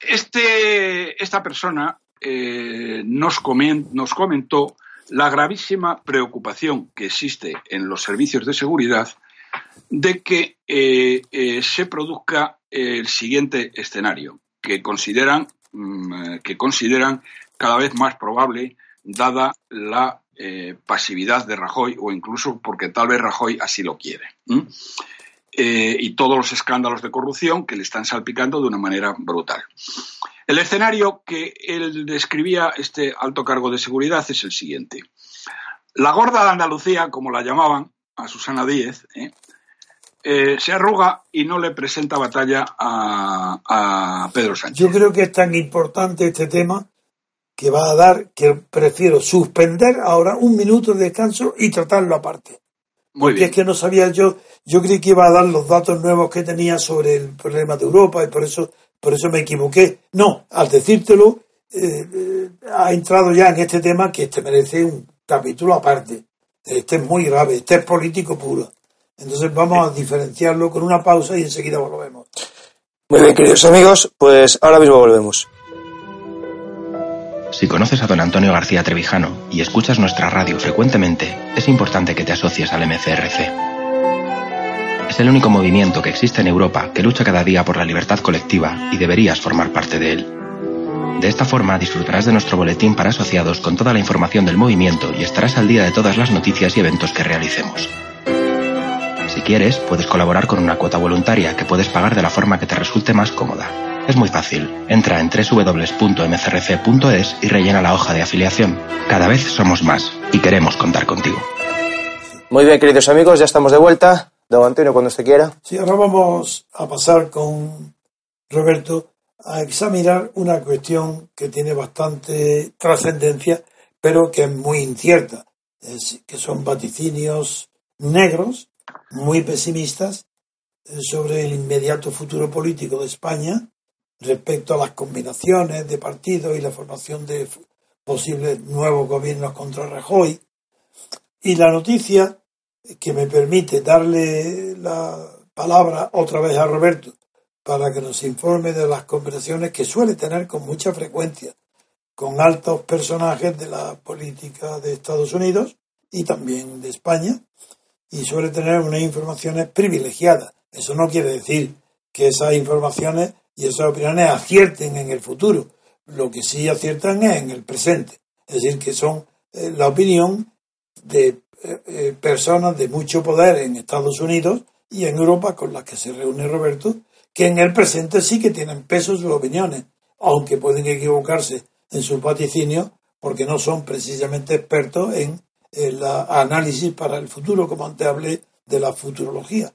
[SPEAKER 2] Este, esta persona nos, nos comentó la gravísima preocupación que existe en los servicios de seguridad de que eh, eh, se produzca el siguiente escenario, que consideran, que consideran cada vez más probable, dada la eh, pasividad de Rajoy, o incluso porque tal vez Rajoy así lo quiere. y todos los escándalos de corrupción que le están salpicando de una manera brutal. El escenario que él describía, este alto cargo de seguridad, es el siguiente. La gorda de Andalucía, como la llamaban, a Susana Díez, ¿eh? Eh, se arruga y no le presenta batalla a, Pedro Sánchez.
[SPEAKER 3] Yo creo que es tan importante este tema que va a dar que prefiero suspender ahora un minuto de descanso y tratarlo aparte.
[SPEAKER 2] Muy
[SPEAKER 3] Porque es que no sabía yo, yo creí que iba a dar los datos nuevos que tenía sobre el problema de Europa y por eso por eso me equivoqué. No, al decírtelo, eh, eh, ha entrado ya en este tema que este merece un capítulo aparte. Este es muy grave, este es político puro. Entonces vamos a diferenciarlo con una pausa y enseguida volvemos.
[SPEAKER 1] Muy bien, queridos amigos, pues ahora mismo volvemos.
[SPEAKER 4] Si conoces a don Antonio García Trevijano y escuchas nuestra radio frecuentemente, es importante que te asocies al MCRC. Es el único movimiento que existe en Europa que lucha cada día por la libertad colectiva y deberías formar parte de él. De esta forma disfrutarás de nuestro boletín para asociados con toda la información del movimiento y estarás al día de todas las noticias y eventos que realicemos. Si quieres, puedes colaborar con una cuota voluntaria que puedes pagar de la forma que te resulte más cómoda. Es muy fácil. Entra en www.mcrc.es y rellena la hoja de afiliación. Cada vez somos más y queremos contar contigo.
[SPEAKER 1] Muy bien, queridos amigos, ya estamos de vuelta. Don Antonio, cuando usted quiera.
[SPEAKER 3] Sí, ahora vamos a pasar con Roberto a examinar una cuestión que tiene bastante trascendencia, pero que es muy incierta, es, que son vaticinios negros, muy pesimistas, eh, sobre el inmediato futuro político de España respecto a las combinaciones de partidos y la formación de posibles nuevos gobiernos contra Rajoy. Y la noticia que me permite darle la palabra otra vez a Roberto para que nos informe de las conversaciones que suele tener con mucha frecuencia con altos personajes de la política de Estados Unidos y también de España y suele tener unas informaciones privilegiadas. Eso no quiere decir que esas informaciones y esas opiniones acierten en el futuro. Lo que sí aciertan es en el presente. Es decir, que son eh, la opinión de eh, eh, personas de mucho poder en Estados Unidos y en Europa con las que se reúne Roberto, que en el presente sí que tienen peso sus opiniones, aunque pueden equivocarse en sus vaticinios porque no son precisamente expertos en el análisis para el futuro, como antes hablé de la futurología.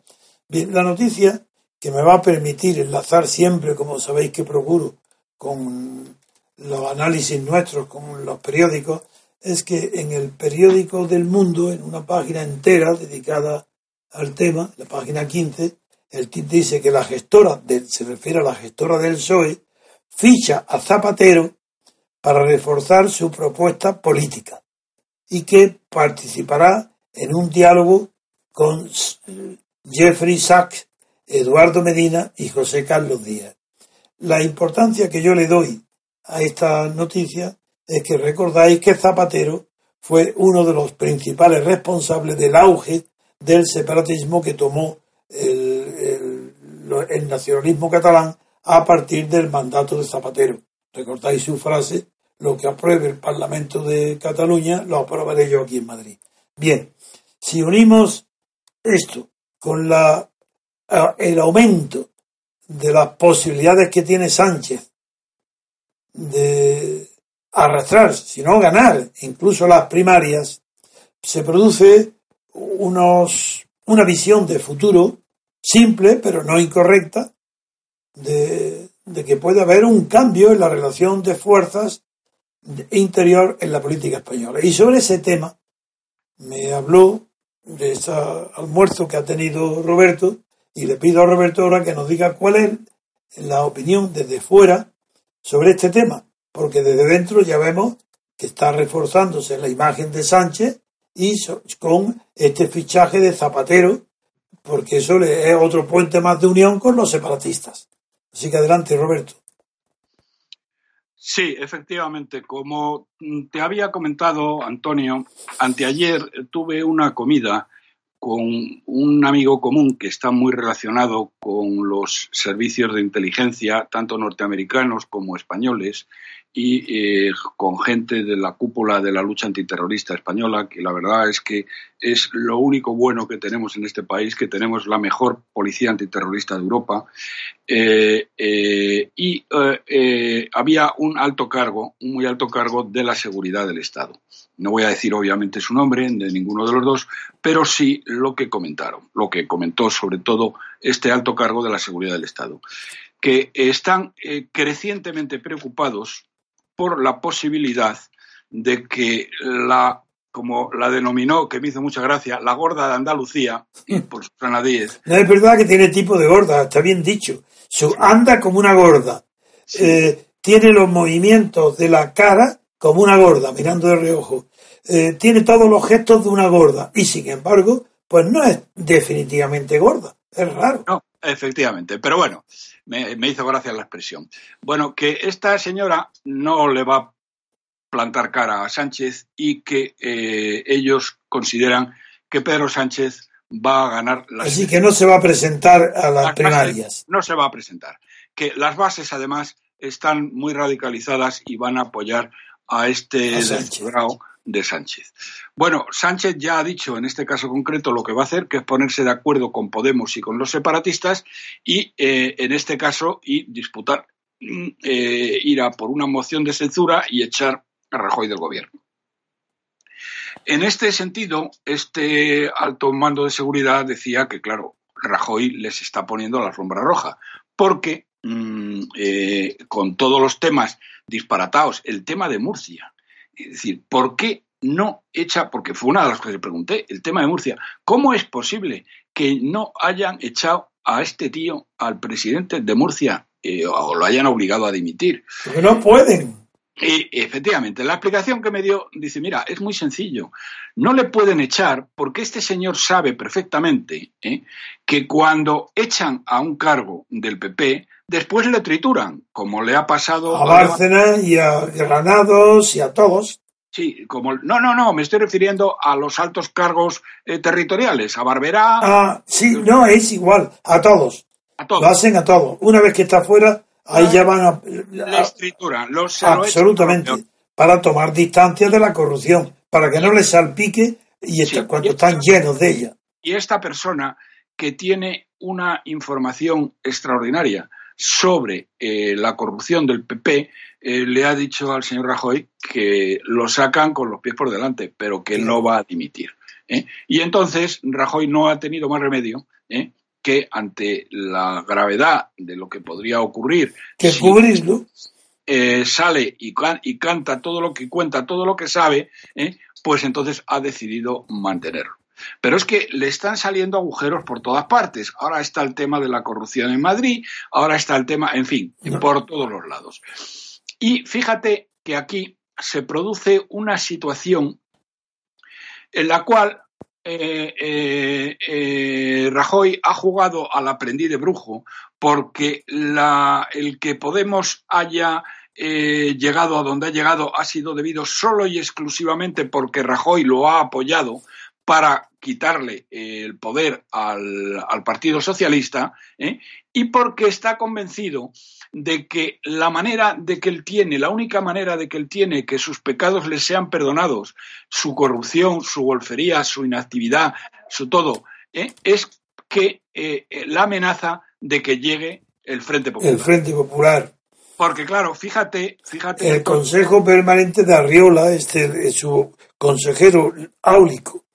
[SPEAKER 3] Bien, la noticia que me va a permitir enlazar siempre, como sabéis que procuro, con los análisis nuestros, con los periódicos, es que en el periódico del mundo, en una página entera dedicada al tema, la página 15, el TIP dice que la gestora, se refiere a la gestora del PSOE, ficha a Zapatero para reforzar su propuesta política y que participará en un diálogo con Jeffrey Sachs, Eduardo Medina y José Carlos Díaz. La importancia que yo le doy a esta noticia es que recordáis que Zapatero fue uno de los principales responsables del auge del separatismo que tomó el, nacionalismo catalán a partir del mandato de Zapatero. Recordáis su frase, lo que apruebe el Parlamento de Cataluña lo aprobaré yo aquí en Madrid. Bien, si unimos esto con la el aumento de las posibilidades que tiene Sánchez de arrastrar, si no ganar, incluso las primarias, se produce unos, una visión de futuro simple, pero no incorrecta, de, de que puede haber un cambio en la relación de fuerzas interior en la política española. Y sobre ese tema me habló de ese almuerzo que ha tenido Roberto y le pido a Roberto ahora que nos diga cuál es la opinión desde fuera sobre este tema, porque desde dentro ya vemos que está reforzándose la imagen de Sánchez y con este fichaje de Zapatero, porque eso es otro puente más de unión con los separatistas. Así que adelante, Roberto.
[SPEAKER 2] Sí, efectivamente. Como te había comentado, Antonio, anteayer tuve una comida con un amigo común que está muy relacionado con los servicios de inteligencia, tanto norteamericanos como españoles, y eh, con gente de la cúpula de la lucha antiterrorista española, que la verdad es que es lo único bueno que tenemos en este país, que tenemos la mejor policía antiterrorista de Europa. Eh, eh, y había un alto cargo, un muy alto cargo de la seguridad del Estado. No voy a decir obviamente su nombre de ninguno de los dos, pero sí lo que comentaron, lo que comentó sobre todo este alto cargo de la seguridad del Estado, que están crecientemente preocupados por la posibilidad de que la, como la denominó, que me hizo mucha gracia, la gorda de Andalucía, por Susana Díez.
[SPEAKER 3] No es verdad que tiene tipo de gorda, está bien dicho. Su, anda como una gorda. Eh, tiene los movimientos de la cara como una gorda, mirando de reojo. Eh, tiene todos los gestos de una gorda. Y sin embargo, pues no es definitivamente gorda. Es raro.
[SPEAKER 2] No, efectivamente. Pero bueno, me, hizo gracia la expresión. Bueno, que esta señora no le va a plantar cara a Sánchez y que eh, ellos consideran que Pedro Sánchez va a ganar
[SPEAKER 3] las Así que no se va a presentar a las, primarias.
[SPEAKER 2] no se va a presentar. Que las bases, además, están muy radicalizadas y van a apoyar a este desfigurado de Sánchez. Bueno, Sánchez ya ha dicho en este caso concreto lo que va a hacer, que es ponerse de acuerdo con Podemos y con los separatistas y eh, en este caso disputar, mm, eh, ir a por una moción de censura y echar a Rajoy del gobierno. En este sentido, este alto mando de seguridad decía que, claro, Rajoy les está poniendo la alfombra roja, porque mm, eh, con todos los temas disparatados, el tema de Murcia, es decir, ¿por qué no echa, porque fue una de las cosas que pregunté, el tema de Murcia, ¿cómo es posible que no hayan echado a este tío, al presidente de Murcia, eh, o lo hayan obligado a dimitir?
[SPEAKER 3] Porque no pueden.
[SPEAKER 2] Y efectivamente, la explicación que me dio dice, mira, es muy sencillo. No le pueden echar porque este señor sabe perfectamente ¿eh? que cuando echan a un cargo del PP, después le trituran, como le ha pasado
[SPEAKER 3] a Bárcenas y a Granados y a todos.
[SPEAKER 2] Sí, como no, no, no, me estoy refiriendo a los altos cargos eh, territoriales, a Barberá.
[SPEAKER 3] Ah, sí, no, es igual, a todos. A todos. Lo hacen a todos. Una vez que está fuera, Ahí ya van a.
[SPEAKER 2] La escritura, los
[SPEAKER 3] Absolutamente. Para tomar distancia de la corrupción, para que no les salpique y cuando están llenos de ella.
[SPEAKER 2] Y esta persona que tiene una información extraordinaria sobre eh, la corrupción del PP, eh, le ha dicho al señor Rajoy que lo sacan con los pies por delante, pero que no va a dimitir. ¿eh? Y entonces Rajoy no ha tenido más remedio que ante la gravedad de lo que podría ocurrir,
[SPEAKER 3] que
[SPEAKER 2] eh, sale y, y, canta todo lo que cuenta, todo lo que sabe, eh, pues entonces ha decidido mantenerlo. Pero es que le están saliendo agujeros por todas partes. Ahora está el tema de la corrupción en Madrid, ahora está el tema, en fin, por todos los lados. Y fíjate que aquí se produce una situación en la cual eh, eh, eh, Rajoy ha jugado al aprendiz de brujo porque el que Podemos haya llegado a donde ha llegado ha sido debido solo y exclusivamente porque Rajoy lo ha apoyado para quitarle el poder al, Partido Socialista y porque está convencido de que la manera de que él tiene, la única manera de que él tiene que sus pecados le sean perdonados, su corrupción, su golfería, su inactividad, su todo, ¿eh? es que eh, la amenaza de que llegue el Frente Popular.
[SPEAKER 3] El Frente Popular.
[SPEAKER 2] Porque claro, fíjate, fíjate.
[SPEAKER 3] El Consejo Permanente de Arriola, este, su consejero áulico,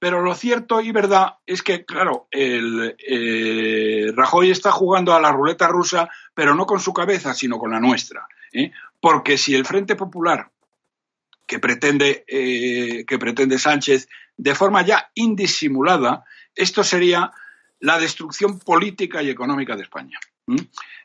[SPEAKER 2] pero lo cierto y verdad es que, claro, el, eh, Rajoy está jugando a la ruleta rusa, pero no con su cabeza, sino con la nuestra. ¿eh? Porque si el Frente Popular, que pretende, eh, que pretende Sánchez, de forma ya indisimulada, esto sería la destrucción política y económica de España.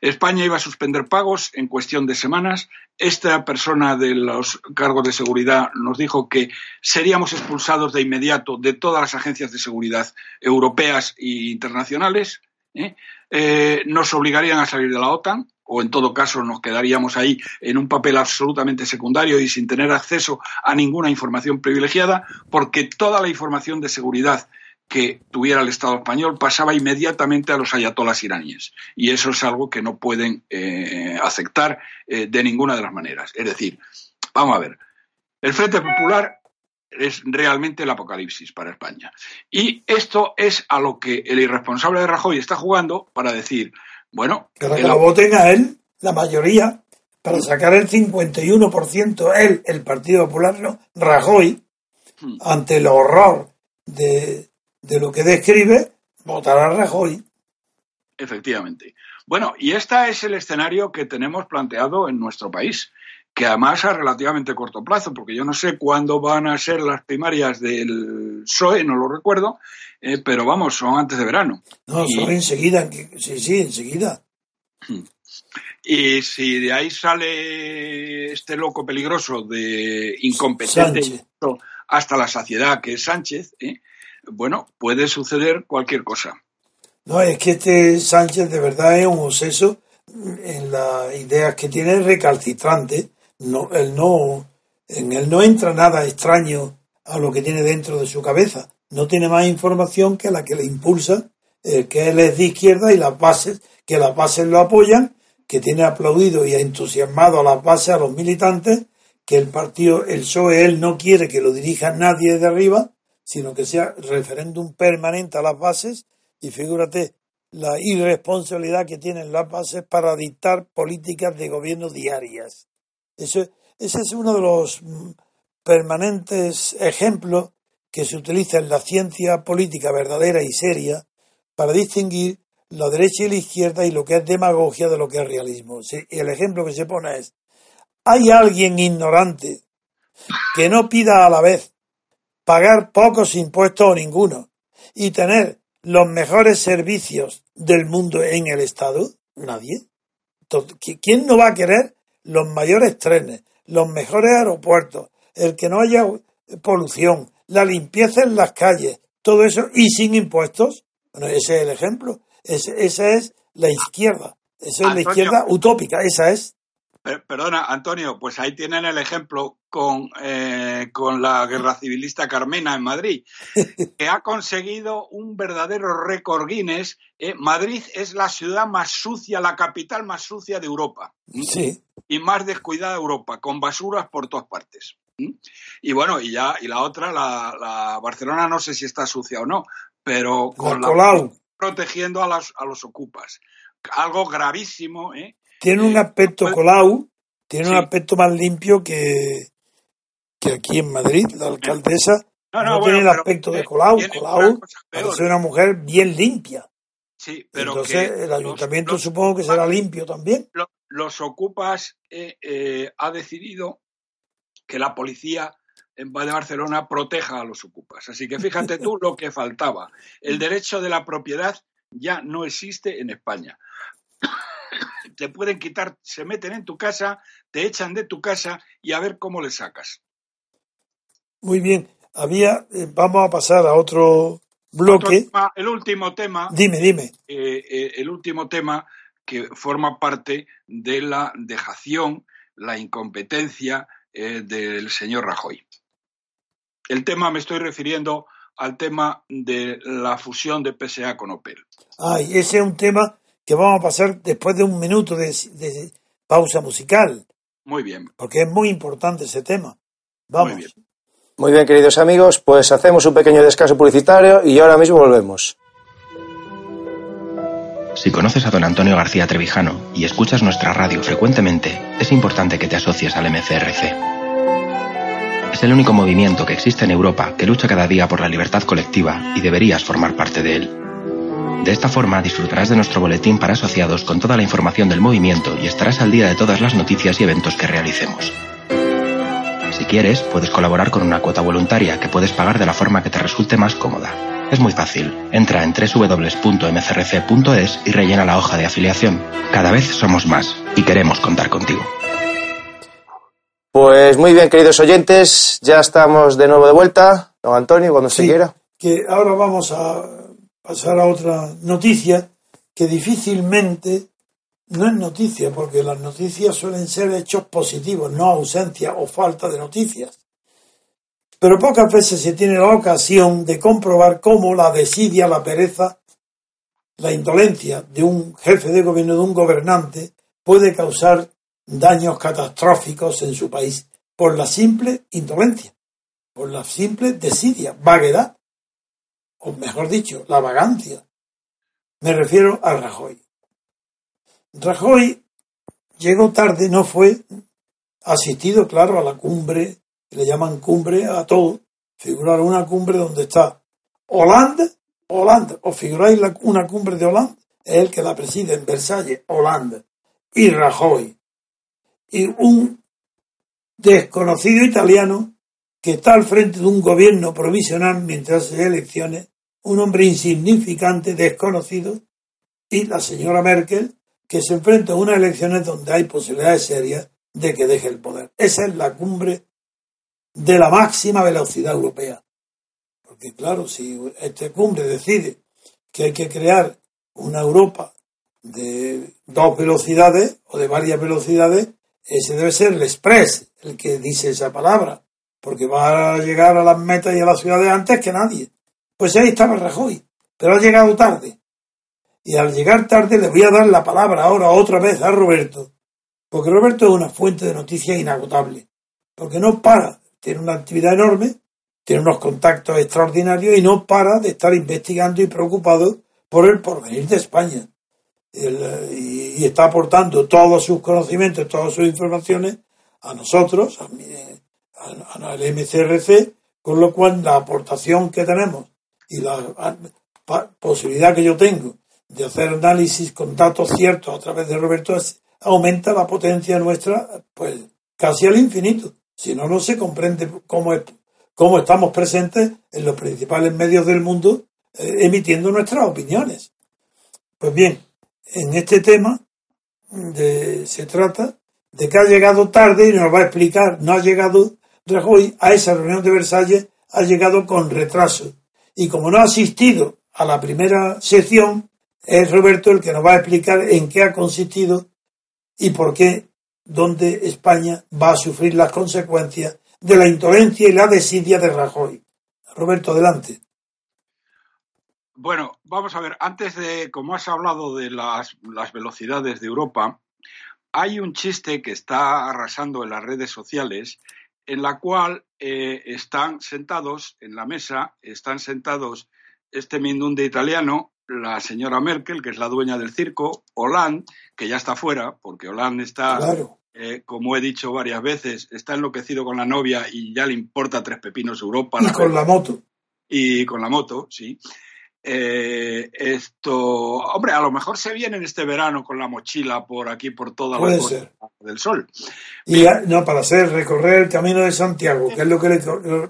[SPEAKER 2] España iba a suspender pagos en cuestión de semanas. Esta persona de los cargos de seguridad nos dijo que seríamos expulsados de inmediato de todas las agencias de seguridad europeas e internacionales. ¿eh? Eh, nos obligarían a salir de la OTAN o en todo caso nos quedaríamos ahí en un papel absolutamente secundario y sin tener acceso a ninguna información privilegiada, porque toda la información de seguridad que tuviera el Estado español pasaba inmediatamente a los ayatolas iraníes. Y eso es algo que no pueden eh, aceptar eh, de ninguna de las maneras. Es decir, vamos a ver, el Frente Popular es realmente el apocalipsis para España. Y esto es a lo que el irresponsable de Rajoy está jugando para decir, bueno...
[SPEAKER 3] Para que lo voten a él, la mayoría, para sacar el 51%, él, el Partido Popular, no, Rajoy, hmm. ante el horror de, de lo que describe, votará Rajoy.
[SPEAKER 2] Efectivamente. Bueno, y este es el escenario que tenemos planteado en nuestro país, que además a relativamente corto plazo, porque yo no sé cuándo van a ser las primarias del PSOE, no lo recuerdo, eh, pero vamos, son antes de verano.
[SPEAKER 3] No, son enseguida, sí, sí, enseguida.
[SPEAKER 2] Y si de ahí sale este loco peligroso de incompetente hasta la saciedad que es Sánchez, ¿eh? Bueno, puede suceder cualquier cosa.
[SPEAKER 3] No, es que este Sánchez de verdad es un obseso en las ideas que tiene recalcitrante. No, él no, en él no entra nada extraño a lo que tiene dentro de su cabeza. No tiene más información que la que le impulsa, eh, que él es de izquierda y las bases, que las bases lo apoyan, que tiene aplaudido y entusiasmado a las bases, a los militantes, que el partido, el PSOE, él no quiere que lo dirija nadie de arriba, sino que sea referéndum permanente a las bases, y figúrate la irresponsabilidad que tienen las bases para dictar políticas de gobierno diarias. ese es uno de los mm, permanentes ejemplos que se utiliza en la ciencia política verdadera y seria para distinguir la derecha y la izquierda y lo que es demagogia de lo que es realismo. El ejemplo que se pone es, ¿hay alguien ignorante que no pida a la vez pagar pocos impuestos o ninguno y tener los mejores servicios del mundo en el Estado? Nadie. ¿Quién no va a querer los mayores trenes, los mejores aeropuertos, el que no haya polución, la limpieza en las calles, todo eso y sin impuestos. Bueno, ese es el ejemplo. esa es la izquierda. Esa es la izquierda utópica. Esa es.
[SPEAKER 2] Perdona, Antonio, pues ahí tienen el ejemplo con, eh, con la guerra civilista Carmena en Madrid, que ha conseguido un verdadero récord Guinness. Eh, Madrid es la ciudad más sucia, la capital más sucia de Europa.
[SPEAKER 3] Sí.
[SPEAKER 2] Y más descuidada de Europa, con basuras por todas partes. Y bueno, y ya, y la otra, la, Barcelona no sé si está sucia o no, pero con la, protegiendo a, las, a los ocupas. Algo gravísimo, ¿eh?
[SPEAKER 3] Tiene un eh, aspecto colau, tiene un aspecto más limpio que, que aquí en Madrid, la alcaldesa. No, tiene el aspecto de Colau. Colau es una mujer bien limpia.
[SPEAKER 2] Sí, pero
[SPEAKER 3] Entonces el ayuntamiento supongo que será limpio también.
[SPEAKER 2] Los, ocupas eh, eh, ha decidido que la policía en de Barcelona proteja a los ocupas. Así que fíjate tú lo que faltaba. El derecho de la propiedad ya no existe en España. Te pueden quitar, se meten en tu casa, te echan de tu casa y a ver cómo le sacas.
[SPEAKER 3] Muy bien. Había, eh, vamos a pasar a otro bloque.
[SPEAKER 2] el último tema.
[SPEAKER 3] Dime, dime.
[SPEAKER 2] Eh, eh, el último tema que forma parte de la dejación, la incompetencia del señor Rajoy. El tema me estoy refiriendo al tema de la fusión de PSA con Opel.
[SPEAKER 3] Ay, ese es un tema que vamos a pasar después de un minuto de, pausa musical.
[SPEAKER 2] Muy bien.
[SPEAKER 3] Porque es muy importante ese tema. Vamos.
[SPEAKER 1] Muy bien. Muy bien, queridos amigos, pues hacemos un pequeño descanso publicitario y ahora mismo volvemos.
[SPEAKER 4] Si conoces a don Antonio García Trevijano y escuchas nuestra radio frecuentemente, es importante que te asocies al MCRC. Es el único movimiento que existe en Europa que lucha cada día por la libertad colectiva y deberías formar parte de él. De esta forma disfrutarás de nuestro boletín para asociados con toda la información del movimiento y estarás al día de todas las noticias y eventos que realicemos. Si quieres, puedes colaborar con una cuota voluntaria que puedes pagar de la forma que te resulte más cómoda. Es muy fácil. Entra en www.mcrc.es y rellena la hoja de afiliación. Cada vez somos más y queremos contar contigo.
[SPEAKER 1] Pues muy bien, queridos oyentes, ya estamos de nuevo de vuelta. Don Antonio, cuando se quiera.
[SPEAKER 3] Que ahora vamos a pasar a otra noticia que difícilmente no es noticia, porque las noticias suelen ser hechos positivos, no ausencia o falta de noticias. Pero pocas veces se tiene la ocasión de comprobar cómo la desidia, la pereza, la indolencia de un jefe de gobierno, de un gobernante, puede causar daños catastróficos en su país por la simple indolencia, por la simple desidia, vaguedad o mejor dicho, la vagancia. Me refiero a Rajoy. Rajoy llegó tarde, no fue asistido, claro, a la cumbre, le llaman cumbre a todo. Figurar una cumbre donde está Holanda, Holanda, o figuráis una cumbre de Holanda, es el que la preside en Versalles, Holanda, y Rajoy, y un desconocido italiano que está al frente de un gobierno provisional mientras se elecciones un hombre insignificante, desconocido, y la señora Merkel, que se enfrenta a unas elecciones donde hay posibilidades serias de que deje el poder. Esa es la cumbre de la máxima velocidad europea. Porque claro, si esta cumbre decide que hay que crear una Europa de dos velocidades o de varias velocidades, ese debe ser el express el que dice esa palabra, porque va a llegar a las metas y a las ciudades antes que nadie. Pues ahí estaba Rajoy, pero ha llegado tarde. Y al llegar tarde le voy a dar la palabra ahora otra vez a Roberto, porque Roberto es una fuente de noticias inagotable, porque no para, tiene una actividad enorme, tiene unos contactos extraordinarios y no para de estar investigando y preocupado por el porvenir de España. y, está aportando todos sus conocimientos, todas sus informaciones a nosotros, al MCRC, con lo cual la aportación que tenemos y la posibilidad que yo tengo de hacer análisis con datos ciertos a través de Roberto aumenta la potencia nuestra pues casi al infinito. Si no, no se comprende cómo, es, cómo estamos presentes en los principales medios del mundo eh, emitiendo nuestras opiniones. Pues bien, en este tema de, se trata de que ha llegado tarde y nos va a explicar, no ha llegado Rajoy a esa reunión de Versalles, ha llegado con retraso. Y como no ha asistido a la primera sesión, es Roberto el que nos va a explicar en qué ha consistido y por qué, dónde España va a sufrir las consecuencias de la indolencia y la desidia de Rajoy. Roberto, adelante.
[SPEAKER 2] Bueno, vamos a ver, antes de, como has hablado de las, las velocidades de Europa, hay un chiste que está arrasando en las redes sociales en la cual eh, están sentados en la mesa, están sentados este mindunde italiano, la señora Merkel, que es la dueña del circo, Hollande, que ya está fuera, porque Hollande está, eh, como he dicho varias veces, está enloquecido con la novia y ya le importa tres pepinos Europa.
[SPEAKER 3] Y con la moto.
[SPEAKER 2] Y con la moto, sí. Eh, esto, hombre, a lo mejor se viene en este verano con la mochila por aquí, por toda
[SPEAKER 3] la costa
[SPEAKER 2] del sol.
[SPEAKER 3] Y no, para hacer recorrer el camino de Santiago, que es lo que le,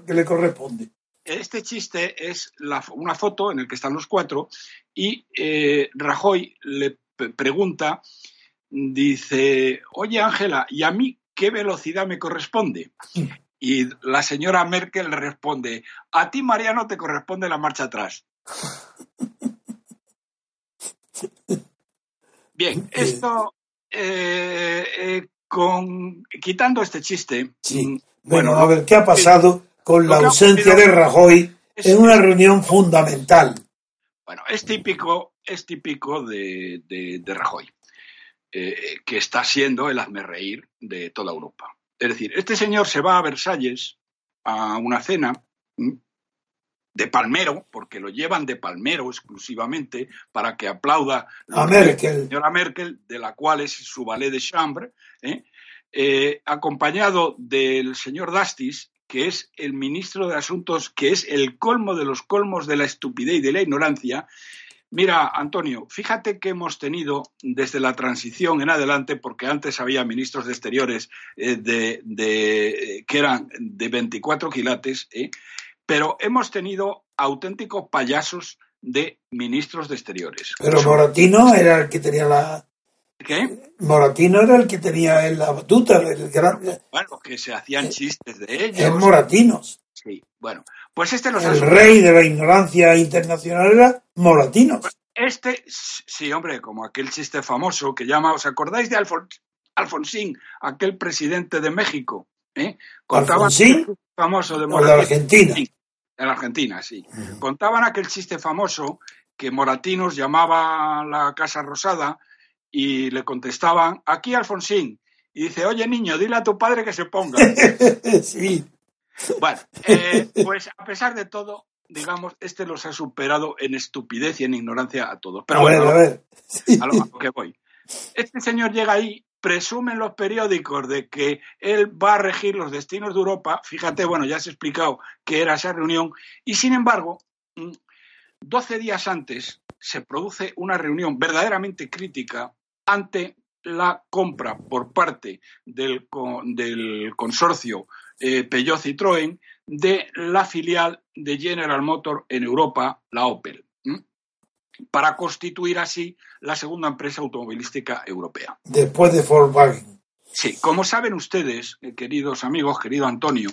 [SPEAKER 3] que le corresponde.
[SPEAKER 2] Este chiste es una foto en la que están los cuatro y eh, Rajoy le pregunta, dice, oye Ángela, ¿y a mí qué velocidad me corresponde? Y la señora Merkel le responde, a ti Mariano te corresponde la marcha atrás. Bien, esto eh, eh, con quitando este chiste.
[SPEAKER 3] Sí. Bueno, a ver, ¿qué ha pasado con la ausencia de Rajoy en una reunión fundamental?
[SPEAKER 2] Bueno, es típico, es típico de, Rajoy, eh, que está siendo el hazme reír de toda Europa. Es decir, este señor se va a Versalles a una cena de palmero, porque lo llevan de palmero exclusivamente para que aplauda
[SPEAKER 3] a Merkel.
[SPEAKER 2] la señora Merkel, de la cual es su ballet de chambre, ¿eh? Eh, acompañado del señor Dastis, que es el ministro de Asuntos, que es el colmo de los colmos de la estupidez y de la ignorancia. Mira, Antonio, fíjate que hemos tenido desde la transición en adelante, porque antes había ministros de Exteriores eh, de, que eran de 24 quilates, pero hemos tenido auténticos payasos de ministros de Exteriores.
[SPEAKER 3] Pero Moratino era el que tenía la...
[SPEAKER 2] ¿Qué?
[SPEAKER 3] Moratino era el que tenía la batuta, el gran...
[SPEAKER 2] Bueno, que se hacían eh, chistes de ellos.
[SPEAKER 3] En Moratinos.
[SPEAKER 2] Sí, bueno. Pues este los
[SPEAKER 3] El rey de la ignorancia internacional era Moratinos. Pues
[SPEAKER 2] este, sí, hombre, como aquel chiste famoso que llama, ¿os acordáis de Alfonsín, aquel presidente de México? ¿eh?
[SPEAKER 3] ¿Alfonsín?
[SPEAKER 2] Famoso de
[SPEAKER 3] Moratinos. Argentina.
[SPEAKER 2] En Argentina, sí. Contaban aquel chiste famoso que Moratinos llamaba a la Casa Rosada y le contestaban, aquí Alfonsín. Y dice, oye niño, dile a tu padre que se ponga.
[SPEAKER 3] sí.
[SPEAKER 2] Bueno, eh, pues a pesar de todo, digamos, este los ha superado en estupidez y en ignorancia a todos. Pero bueno,
[SPEAKER 3] a, ver.
[SPEAKER 2] a lo que voy. Este señor llega ahí presumen los periódicos de que él va a regir los destinos de Europa, fíjate, bueno, ya se ha explicado que era esa reunión, y sin embargo, 12 mm, días antes se produce una reunión verdaderamente crítica ante la compra por parte del, del consorcio eh, Peugeot Citroën de la filial de General Motor en Europa, la Opel para constituir así la segunda empresa automovilística europea.
[SPEAKER 3] Después de Volkswagen.
[SPEAKER 2] Sí, como saben ustedes, eh, queridos amigos, querido Antonio,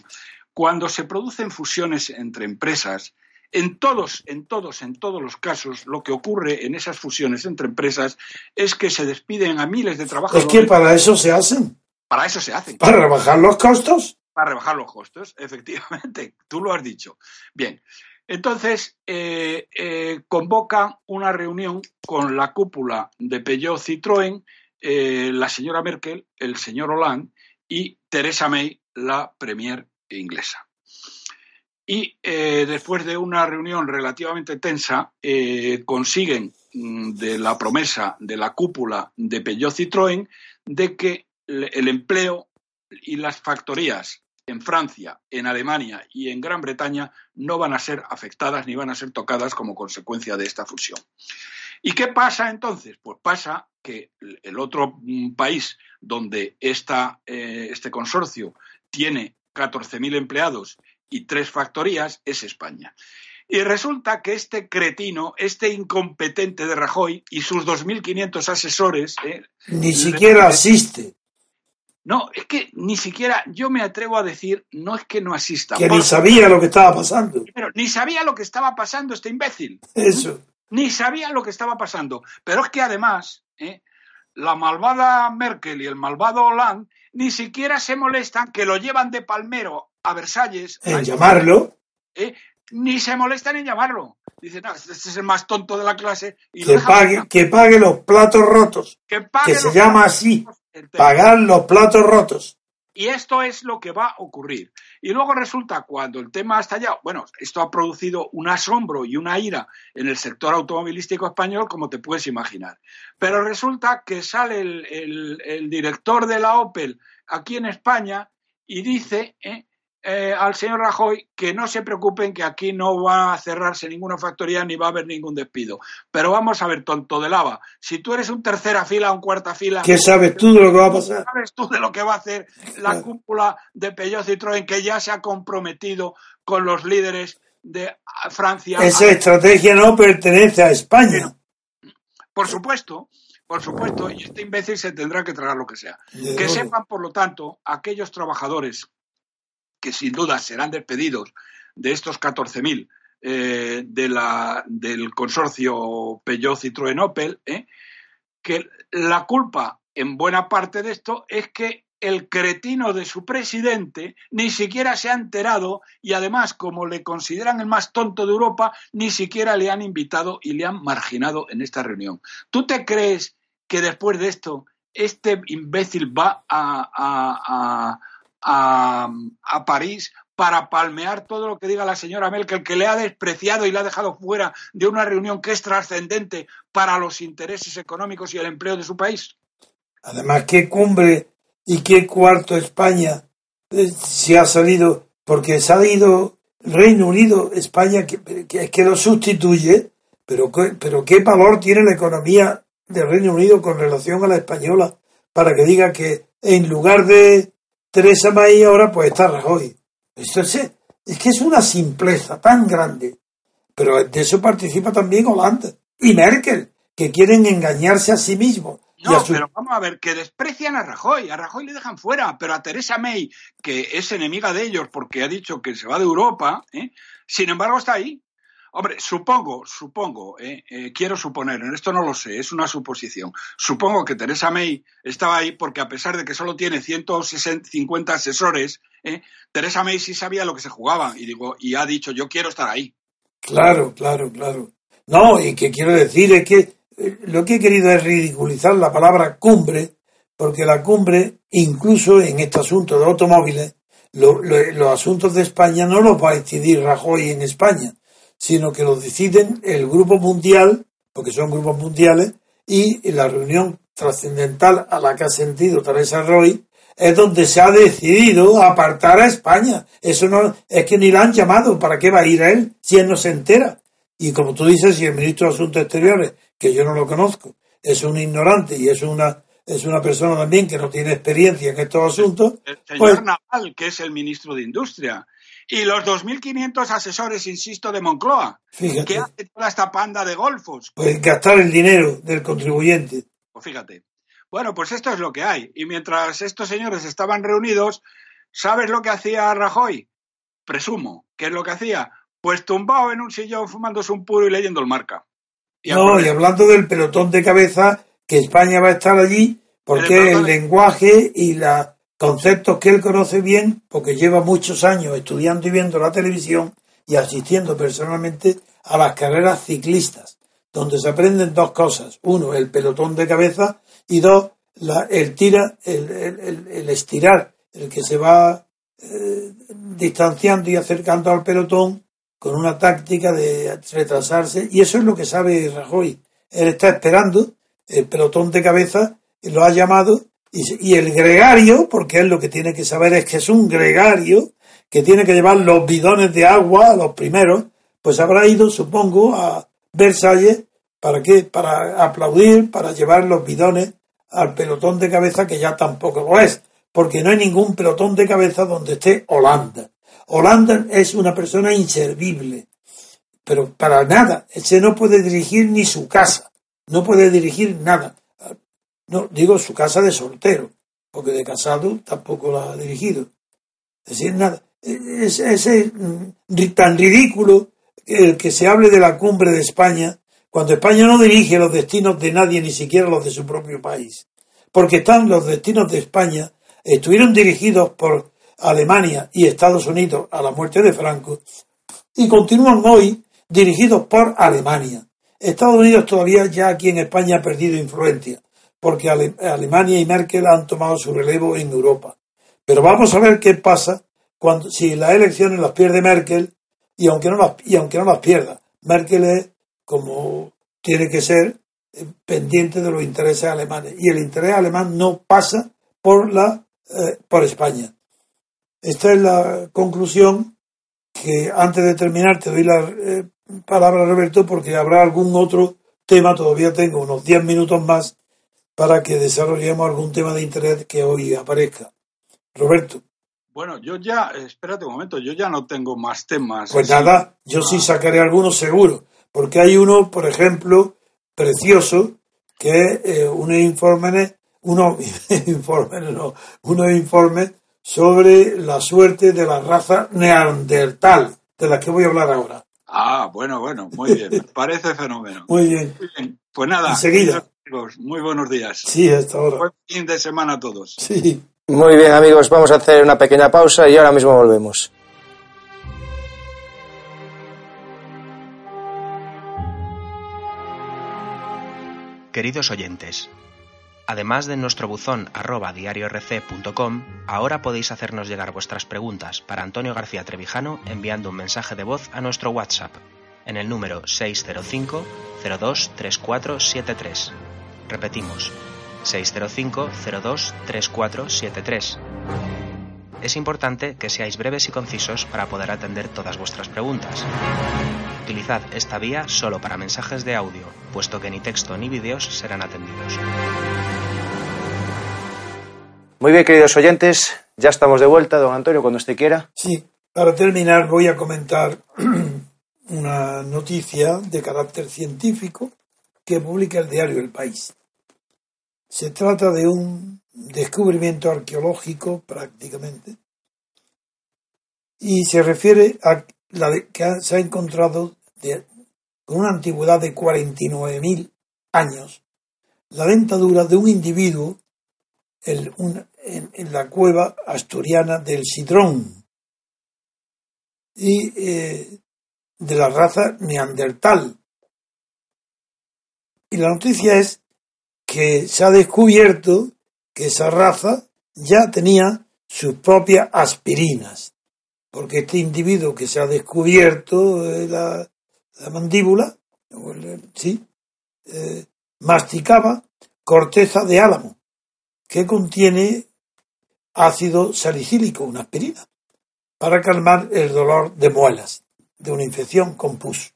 [SPEAKER 2] cuando se producen fusiones entre empresas, en todos, en todos, en todos los casos, lo que ocurre en esas fusiones entre empresas es que se despiden a miles de trabajadores.
[SPEAKER 3] Es que para eso se hacen.
[SPEAKER 2] Para eso se hacen.
[SPEAKER 3] Para rebajar los costos.
[SPEAKER 2] Para rebajar los costos, efectivamente. Tú lo has dicho. Bien. Entonces, eh, eh, convocan una reunión con la cúpula de Peugeot Citroën, eh, la señora Merkel, el señor Hollande y Theresa May, la premier inglesa. Y después de una reunión relativamente tensa, consiguen mm, de la promesa de la cúpula de Peugeot Citroën de que el empleo y las factorías en Francia, en Alemania y en Gran Bretaña no van a ser afectadas ni van a ser tocadas como consecuencia de esta fusión. ¿Y qué pasa entonces? Pues pasa que el otro mm, país donde eh, este consorcio tiene 14.000 empleados y tres factorías es España. Y resulta que este cretino, este incompetente de Rajoy y sus 2.500 asesores...
[SPEAKER 3] Eh, Ni siquiera asiste.
[SPEAKER 2] No, es que ni siquiera yo me atrevo a decir, no es que no asista.
[SPEAKER 3] Que ni sabía lo que estaba pasando.
[SPEAKER 2] Pero ni sabía lo que estaba pasando este imbécil.
[SPEAKER 3] Eso.
[SPEAKER 2] Ni sabía lo que estaba pasando. Pero es que además, ¿eh? la malvada Merkel y el malvado Hollande ni siquiera se molestan que lo llevan de palmero a Versalles.
[SPEAKER 3] En llamarlo.
[SPEAKER 2] ¿eh? Ni se molestan en llamarlo. Dicen, no, este es el más tonto de la clase.
[SPEAKER 3] Y que, pague, que pague los platos rotos. Que, que se llama así pagar los platos rotos.
[SPEAKER 2] Y esto es lo que va a ocurrir. Y luego resulta, cuando el tema ha estallado, bueno, esto ha producido un asombro y una ira en el sector automovilístico español, como te puedes imaginar. Pero resulta que sale el, director de la Opel aquí en España y dice eh, eh, al señor Rajoy que no se preocupen que aquí no va a cerrarse ninguna factoría ni va a haber ningún despido. Pero vamos a ver, tonto de lava, si tú eres un tercera fila o un cuarta fila...
[SPEAKER 3] ¿Qué sabes tú de lo que va a pasar?
[SPEAKER 2] ¿Qué sabes tú de lo que va a hacer la cúpula de Peugeot Citroën que ya se ha comprometido con los líderes de Francia?
[SPEAKER 3] Esa estrategia no pertenece a España.
[SPEAKER 2] Por supuesto, por supuesto, y este imbécil se tendrá que tragar lo que sea. Que sepan, por lo tanto, aquellos trabajadores que sin duda serán despedidos de estos 14.000 eh, de del consorcio Peugeot Citroën Opel, eh, que la culpa en buena parte de esto es que el cretino de su presidente ni siquiera se ha enterado y además, como le consideran el más tonto de Europa, ni siquiera le han invitado y le han marginado en esta reunión. ¿Tú te crees que después de esto este imbécil va a, París para palmear todo lo que diga la señora Merkel, que le ha despreciado y le ha dejado fuera de una reunión que es trascendente para los intereses económicos y el empleo de su país.
[SPEAKER 3] Además, qué cumbre y qué cuarto España eh, se ha salido, porque se ha ido Reino Unido, España, que, que, que lo sustituye, pero, pero qué valor tiene la economía del Reino Unido con relación a la española para que diga que en lugar de Teresa May ahora pues está Rajoy. Esto es, es que es una simpleza tan grande. Pero de eso participa también Holanda y Merkel, que quieren engañarse a sí mismos.
[SPEAKER 2] No, pero vamos a ver, que desprecian a Rajoy, a Rajoy le dejan fuera, pero a Teresa May, que es enemiga de ellos porque ha dicho que se va de Europa, ¿eh? sin embargo está ahí. Hombre, supongo, supongo, eh, eh, quiero suponer, en esto no lo sé, es una suposición. Supongo que Teresa May estaba ahí porque a pesar de que solo tiene 150 asesores, eh, Teresa May sí sabía lo que se jugaba y digo y ha dicho yo quiero estar ahí.
[SPEAKER 3] Claro, claro, claro. No, y que quiero decir es que lo que he querido es ridiculizar la palabra cumbre, porque la cumbre, incluso en este asunto de automóviles, los asuntos de España no los va a decidir Rajoy en España sino que lo deciden el grupo mundial, porque son grupos mundiales, y la reunión trascendental a la que ha sentido Teresa Roy es donde se ha decidido apartar a España. Eso no es que ni la han llamado, ¿para qué va a ir a él si él no se entera? Y como tú dices, si el ministro de Asuntos Exteriores, que yo no lo conozco, es un ignorante y es una es una persona también que no tiene experiencia en estos asuntos.
[SPEAKER 2] El señor pues Naval, que es el ministro de Industria, y los 2.500 asesores, insisto, de Moncloa, que hace toda esta panda de golfos.
[SPEAKER 3] Pues gastar el dinero del contribuyente.
[SPEAKER 2] Pues fíjate. Bueno, pues esto es lo que hay. Y mientras estos señores estaban reunidos, ¿sabes lo que hacía Rajoy? Presumo. ¿Qué es lo que hacía? Pues tumbado en un sillón fumándose un puro y leyendo el marca.
[SPEAKER 3] no, y hablando del pelotón de cabeza, que España va a estar allí, porque el, el lenguaje y la conceptos que él conoce bien, porque lleva muchos años estudiando y viendo la televisión, y asistiendo personalmente a las carreras ciclistas, donde se aprenden dos cosas. Uno, el pelotón de cabeza y dos, el tira, el, estirar, el que se va eh, distanciando y acercando al pelotón con una táctica de retrasarse. Y eso es lo que sabe Rajoy. Él está esperando el pelotón de cabeza, lo ha llamado, y, y el gregario, porque él lo que tiene que saber es que es un gregario, que tiene que llevar los bidones de agua a los primeros, pues habrá ido, supongo, a Versalles para qué, para aplaudir, para llevar los bidones al pelotón de cabeza que ya tampoco lo es, porque no hay ningún pelotón de cabeza donde esté Holanda. Holanda es una persona inservible, pero para nada, ese no puede dirigir ni su casa, no puede dirigir nada. No, digo su casa de soltero, porque de casado tampoco la ha dirigido. Es decir, nada. Es, es, mm, tan ridículo el que se hable de la cumbre de España cuando España no dirige los destinos de nadie, ni siquiera los de su propio país. Porque están los destinos de España, estuvieron dirigidos por Alemania y Estados Unidos a la muerte de Franco, y continúan hoy dirigidos por Alemania. Estados Unidos todavía ya aquí en España ha perdido influencia, porque Alemania y Merkel han tomado su relevo en Europa. Pero vamos a ver qué pasa cuando si las elecciones las pierde Merkel y aunque no las, y aunque no las pierda, Merkel es como tiene que ser eh, pendiente de los intereses alemanes. Y el interés alemán no pasa por, la, eh, por España. Esta es la conclusión que antes de terminar te doy la eh, palabra, Roberto, porque habrá algún otro tema, todavía tengo unos 10 minutos más para que desarrollemos algún tema de interés que hoy aparezca. Roberto.
[SPEAKER 2] Bueno, yo ya, espérate un momento, yo ya no tengo más temas.
[SPEAKER 3] Pues nada, yo sí sacaré algunos seguro porque hay uno, por ejemplo, precioso, que es eh, unos informes, unos informes, no, unos informes sobre la suerte de la raza neandertal, de la que voy a hablar ahora.
[SPEAKER 2] Ah, bueno, bueno, muy bien, me parece fenómeno.
[SPEAKER 3] Muy bien.
[SPEAKER 2] Pues nada,
[SPEAKER 3] enseguida.
[SPEAKER 2] Muy buenos días.
[SPEAKER 3] Sí, hasta ahora.
[SPEAKER 2] Buen fin de semana a todos.
[SPEAKER 3] Sí.
[SPEAKER 1] Muy bien, amigos, vamos a hacer una pequeña pausa y ahora mismo volvemos.
[SPEAKER 4] Queridos oyentes, además de nuestro buzón arroba diariorc.com, ahora podéis hacernos llegar vuestras preguntas para Antonio García Trevijano enviando un mensaje de voz a nuestro WhatsApp en el número 605 02 3473. Repetimos, 605 02 3473. Es importante que seáis breves y concisos para poder atender todas vuestras preguntas. Utilizad esta vía solo para mensajes de audio, puesto que ni texto ni vídeos serán atendidos.
[SPEAKER 1] Muy bien, queridos oyentes, ya estamos de vuelta, don Antonio, cuando usted quiera.
[SPEAKER 3] Sí, para terminar voy a comentar una noticia de carácter científico que publica el diario El País. Se trata de un descubrimiento arqueológico prácticamente y se refiere a la que se ha encontrado con una antigüedad de 49.000 años, la dentadura de un individuo en, la cueva asturiana del Sidrón y eh, de la raza neandertal. Y la noticia es que se ha descubierto que esa raza ya tenía sus propias aspirinas porque este individuo que se ha descubierto la, mandíbula, sí, eh, masticaba corteza de álamo, que contiene ácido salicílico, una aspirina, para calmar el dolor de muelas de una infección con pus.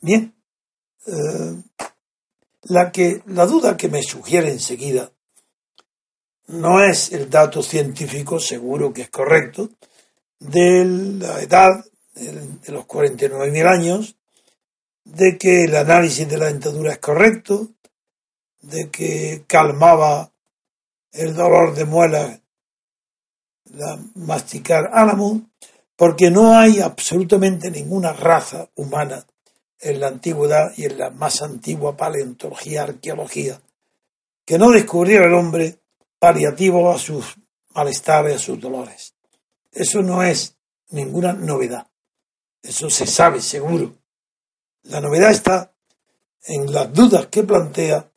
[SPEAKER 3] Bien, eh, la, que, la duda que me sugiere enseguida no es el dato científico seguro que es correcto de la edad de los 49.000 años, de que el análisis de la dentadura es correcto, de que calmaba el dolor de muela la masticar álamo, porque no hay absolutamente ninguna raza humana en la antigüedad y en la más antigua paleontología, arqueología, que no descubriera el hombre paliativo a sus malestares, a sus dolores. Eso no es ninguna novedad. Eso se sabe seguro. La novedad está en las dudas que plantea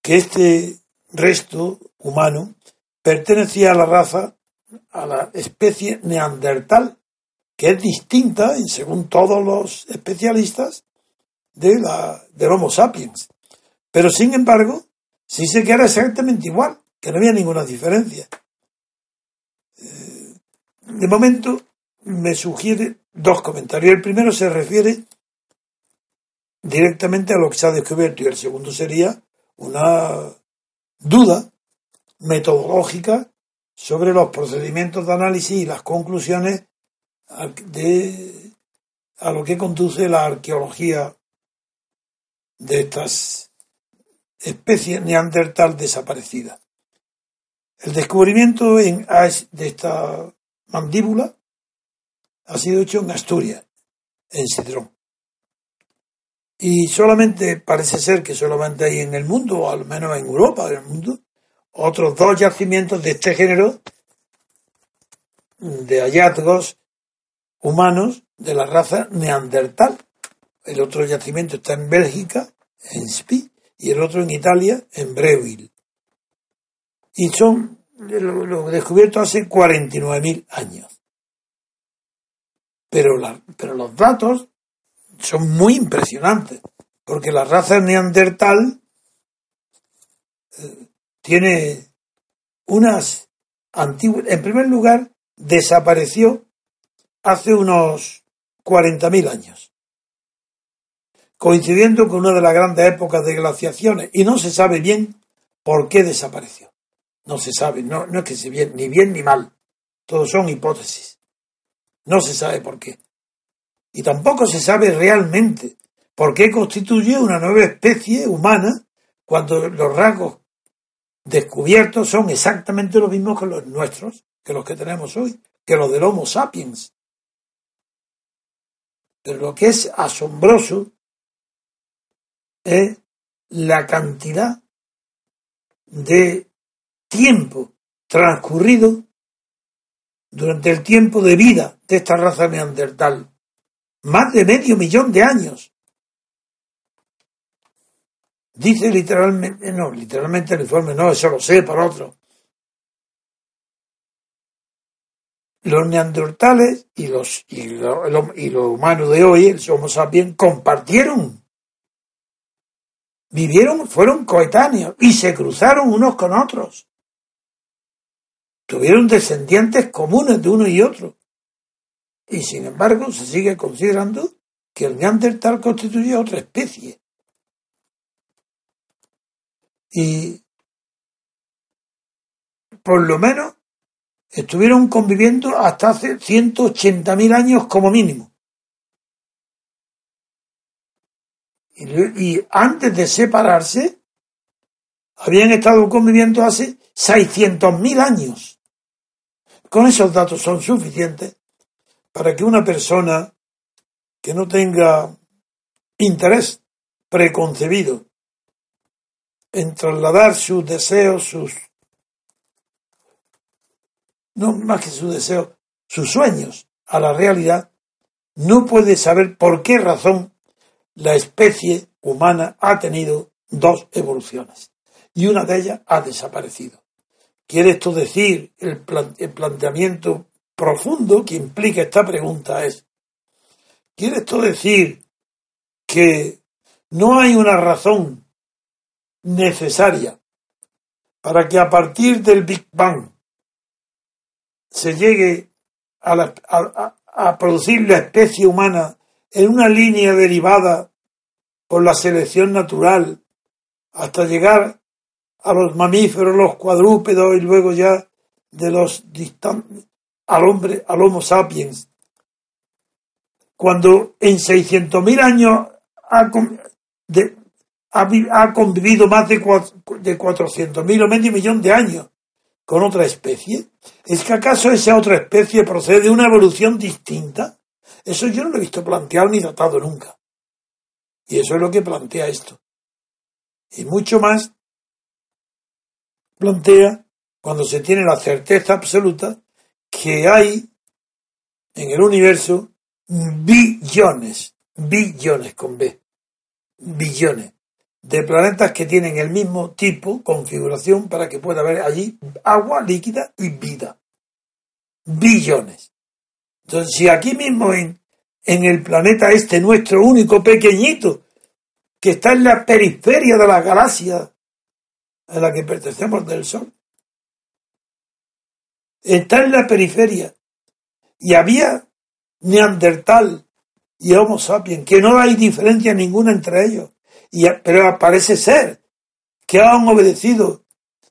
[SPEAKER 3] que este resto humano pertenecía a la raza, a la especie neandertal, que es distinta, según todos los especialistas, de la, del Homo sapiens. Pero sin embargo, sí se queda exactamente igual, que no había ninguna diferencia. Eh, de momento me sugiere dos comentarios. El primero se refiere directamente a lo que se ha descubierto y el segundo sería una duda metodológica sobre los procedimientos de análisis y las conclusiones de, a lo que conduce la arqueología de estas especies neandertal desaparecidas. El descubrimiento en, de esta mandíbula ha sido hecho en Asturias, en Sidrón. Y solamente, parece ser que solamente hay en el mundo, o al menos en Europa, en el mundo, otros dos yacimientos de este género de hallazgos humanos de la raza neandertal. El otro yacimiento está en Bélgica, en Spi, y el otro en Italia, en Breuil. Y son lo, descubierto hace 49.000 años. Pero, la, pero los datos son muy impresionantes, porque la raza neandertal eh, tiene unas antiguas. En primer lugar, desapareció hace unos 40.000 años, coincidiendo con una de las grandes épocas de glaciaciones, y no se sabe bien por qué desapareció. No se sabe, no, no es que se bien, ni bien ni mal, todos son hipótesis. No se sabe por qué. Y tampoco se sabe realmente por qué constituye una nueva especie humana cuando los rasgos descubiertos son exactamente los mismos que los nuestros, que los que tenemos hoy, que los del Homo sapiens. Pero lo que es asombroso es la cantidad de tiempo transcurrido durante el tiempo de vida de esta raza neandertal. Más de medio millón de años. Dice literalmente, no, literalmente el informe, no, eso lo sé por otro. Los neandertales y los y lo, y lo humano de hoy, el Homo sapiens, compartieron. Vivieron, fueron coetáneos y se cruzaron unos con otros. Tuvieron descendientes comunes de uno y otro. Y sin embargo se sigue considerando que el neandertal constituye otra especie. Y por lo menos estuvieron conviviendo hasta hace 180.000 años como mínimo. Y, antes de separarse, habían estado conviviendo hace 600.000 años. Con esos datos son suficientes para que una persona que no tenga interés preconcebido en trasladar sus deseos, sus no más que sus deseos, sus sueños a la realidad, no puede saber por qué razón la especie humana ha tenido dos evoluciones y una de ellas ha desaparecido. ¿Quiere esto decir el, planteamiento profundo que implica esta pregunta es, ¿quiere esto decir que no hay una razón necesaria para que a partir del Big Bang se llegue a, a, producir la especie humana en una línea derivada por la selección natural hasta llegar a los mamíferos, los cuadrúpedos y luego ya de los al hombre, al Homo sapiens. Cuando en 600.000 años ha, convivido más de, de 400.000 o medio millón de años con otra especie, ¿es que acaso esa otra especie procede de una evolución distinta? Eso yo no lo he visto planteado ni tratado nunca. Y eso es lo que plantea esto. Y mucho más plantea cuando se tiene la certeza absoluta que hay en el universo billones, billones con B, billones de planetas que tienen el mismo tipo, configuración, para que pueda haber allí agua líquida y vida. Billones. Entonces, si aquí mismo en, en el planeta este nuestro único pequeñito, que está en la periferia de la galaxia a la que pertenecemos del Sol, está en la periferia, y había Neandertal y Homo sapiens, que no hay diferencia ninguna entre ellos pero parece ser que han obedecido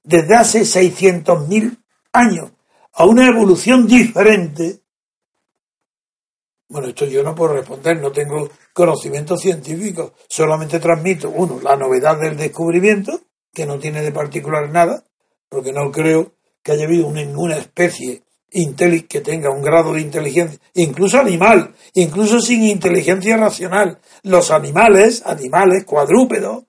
[SPEAKER 3] desde hace 600.000 años a una evolución diferente. Bueno, esto yo no puedo responder, no tengo conocimiento científico, solamente transmito, uno, la novedad del descubrimiento, que no tiene de particular nada, porque no creo que haya habido ninguna especie que tenga un grado de inteligencia, incluso animal, incluso sin inteligencia racional. Los animales, animales cuadrúpedos,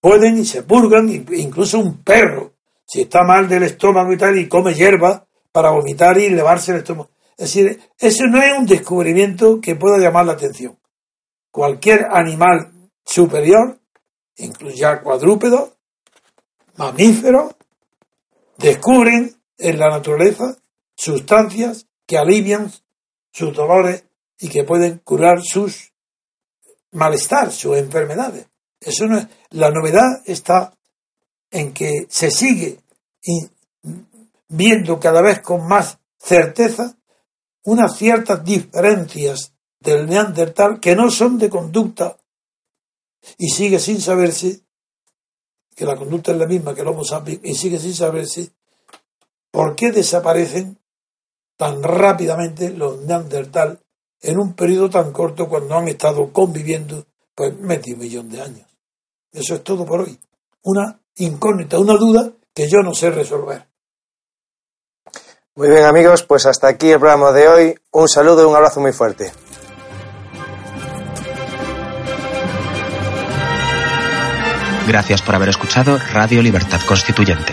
[SPEAKER 3] pueden y se purgan, incluso un perro, si está mal del estómago y tal, y come hierba para vomitar y elevarse el estómago. Es decir, eso no es un descubrimiento que pueda llamar la atención. Cualquier animal superior, incluso ya cuadrúpedos, mamíferos, descubren en la naturaleza sustancias que alivian sus dolores y que pueden curar sus malestar, sus enfermedades. Eso no es, la novedad está en que se sigue viendo cada vez con más certeza unas ciertas diferencias del neandertal que no son de conducta y sigue sin saberse que la conducta es la misma que el Homo sapiens y sigue sin saberse por qué desaparecen tan rápidamente los neandertal en un periodo tan corto cuando han estado conviviendo pues medio millón de años. Eso es todo por hoy. Una incógnita, una duda que yo no sé resolver.
[SPEAKER 1] Muy bien amigos, pues hasta aquí el programa de hoy. Un saludo y un abrazo muy fuerte.
[SPEAKER 4] Gracias por haber escuchado Radio Libertad Constituyente.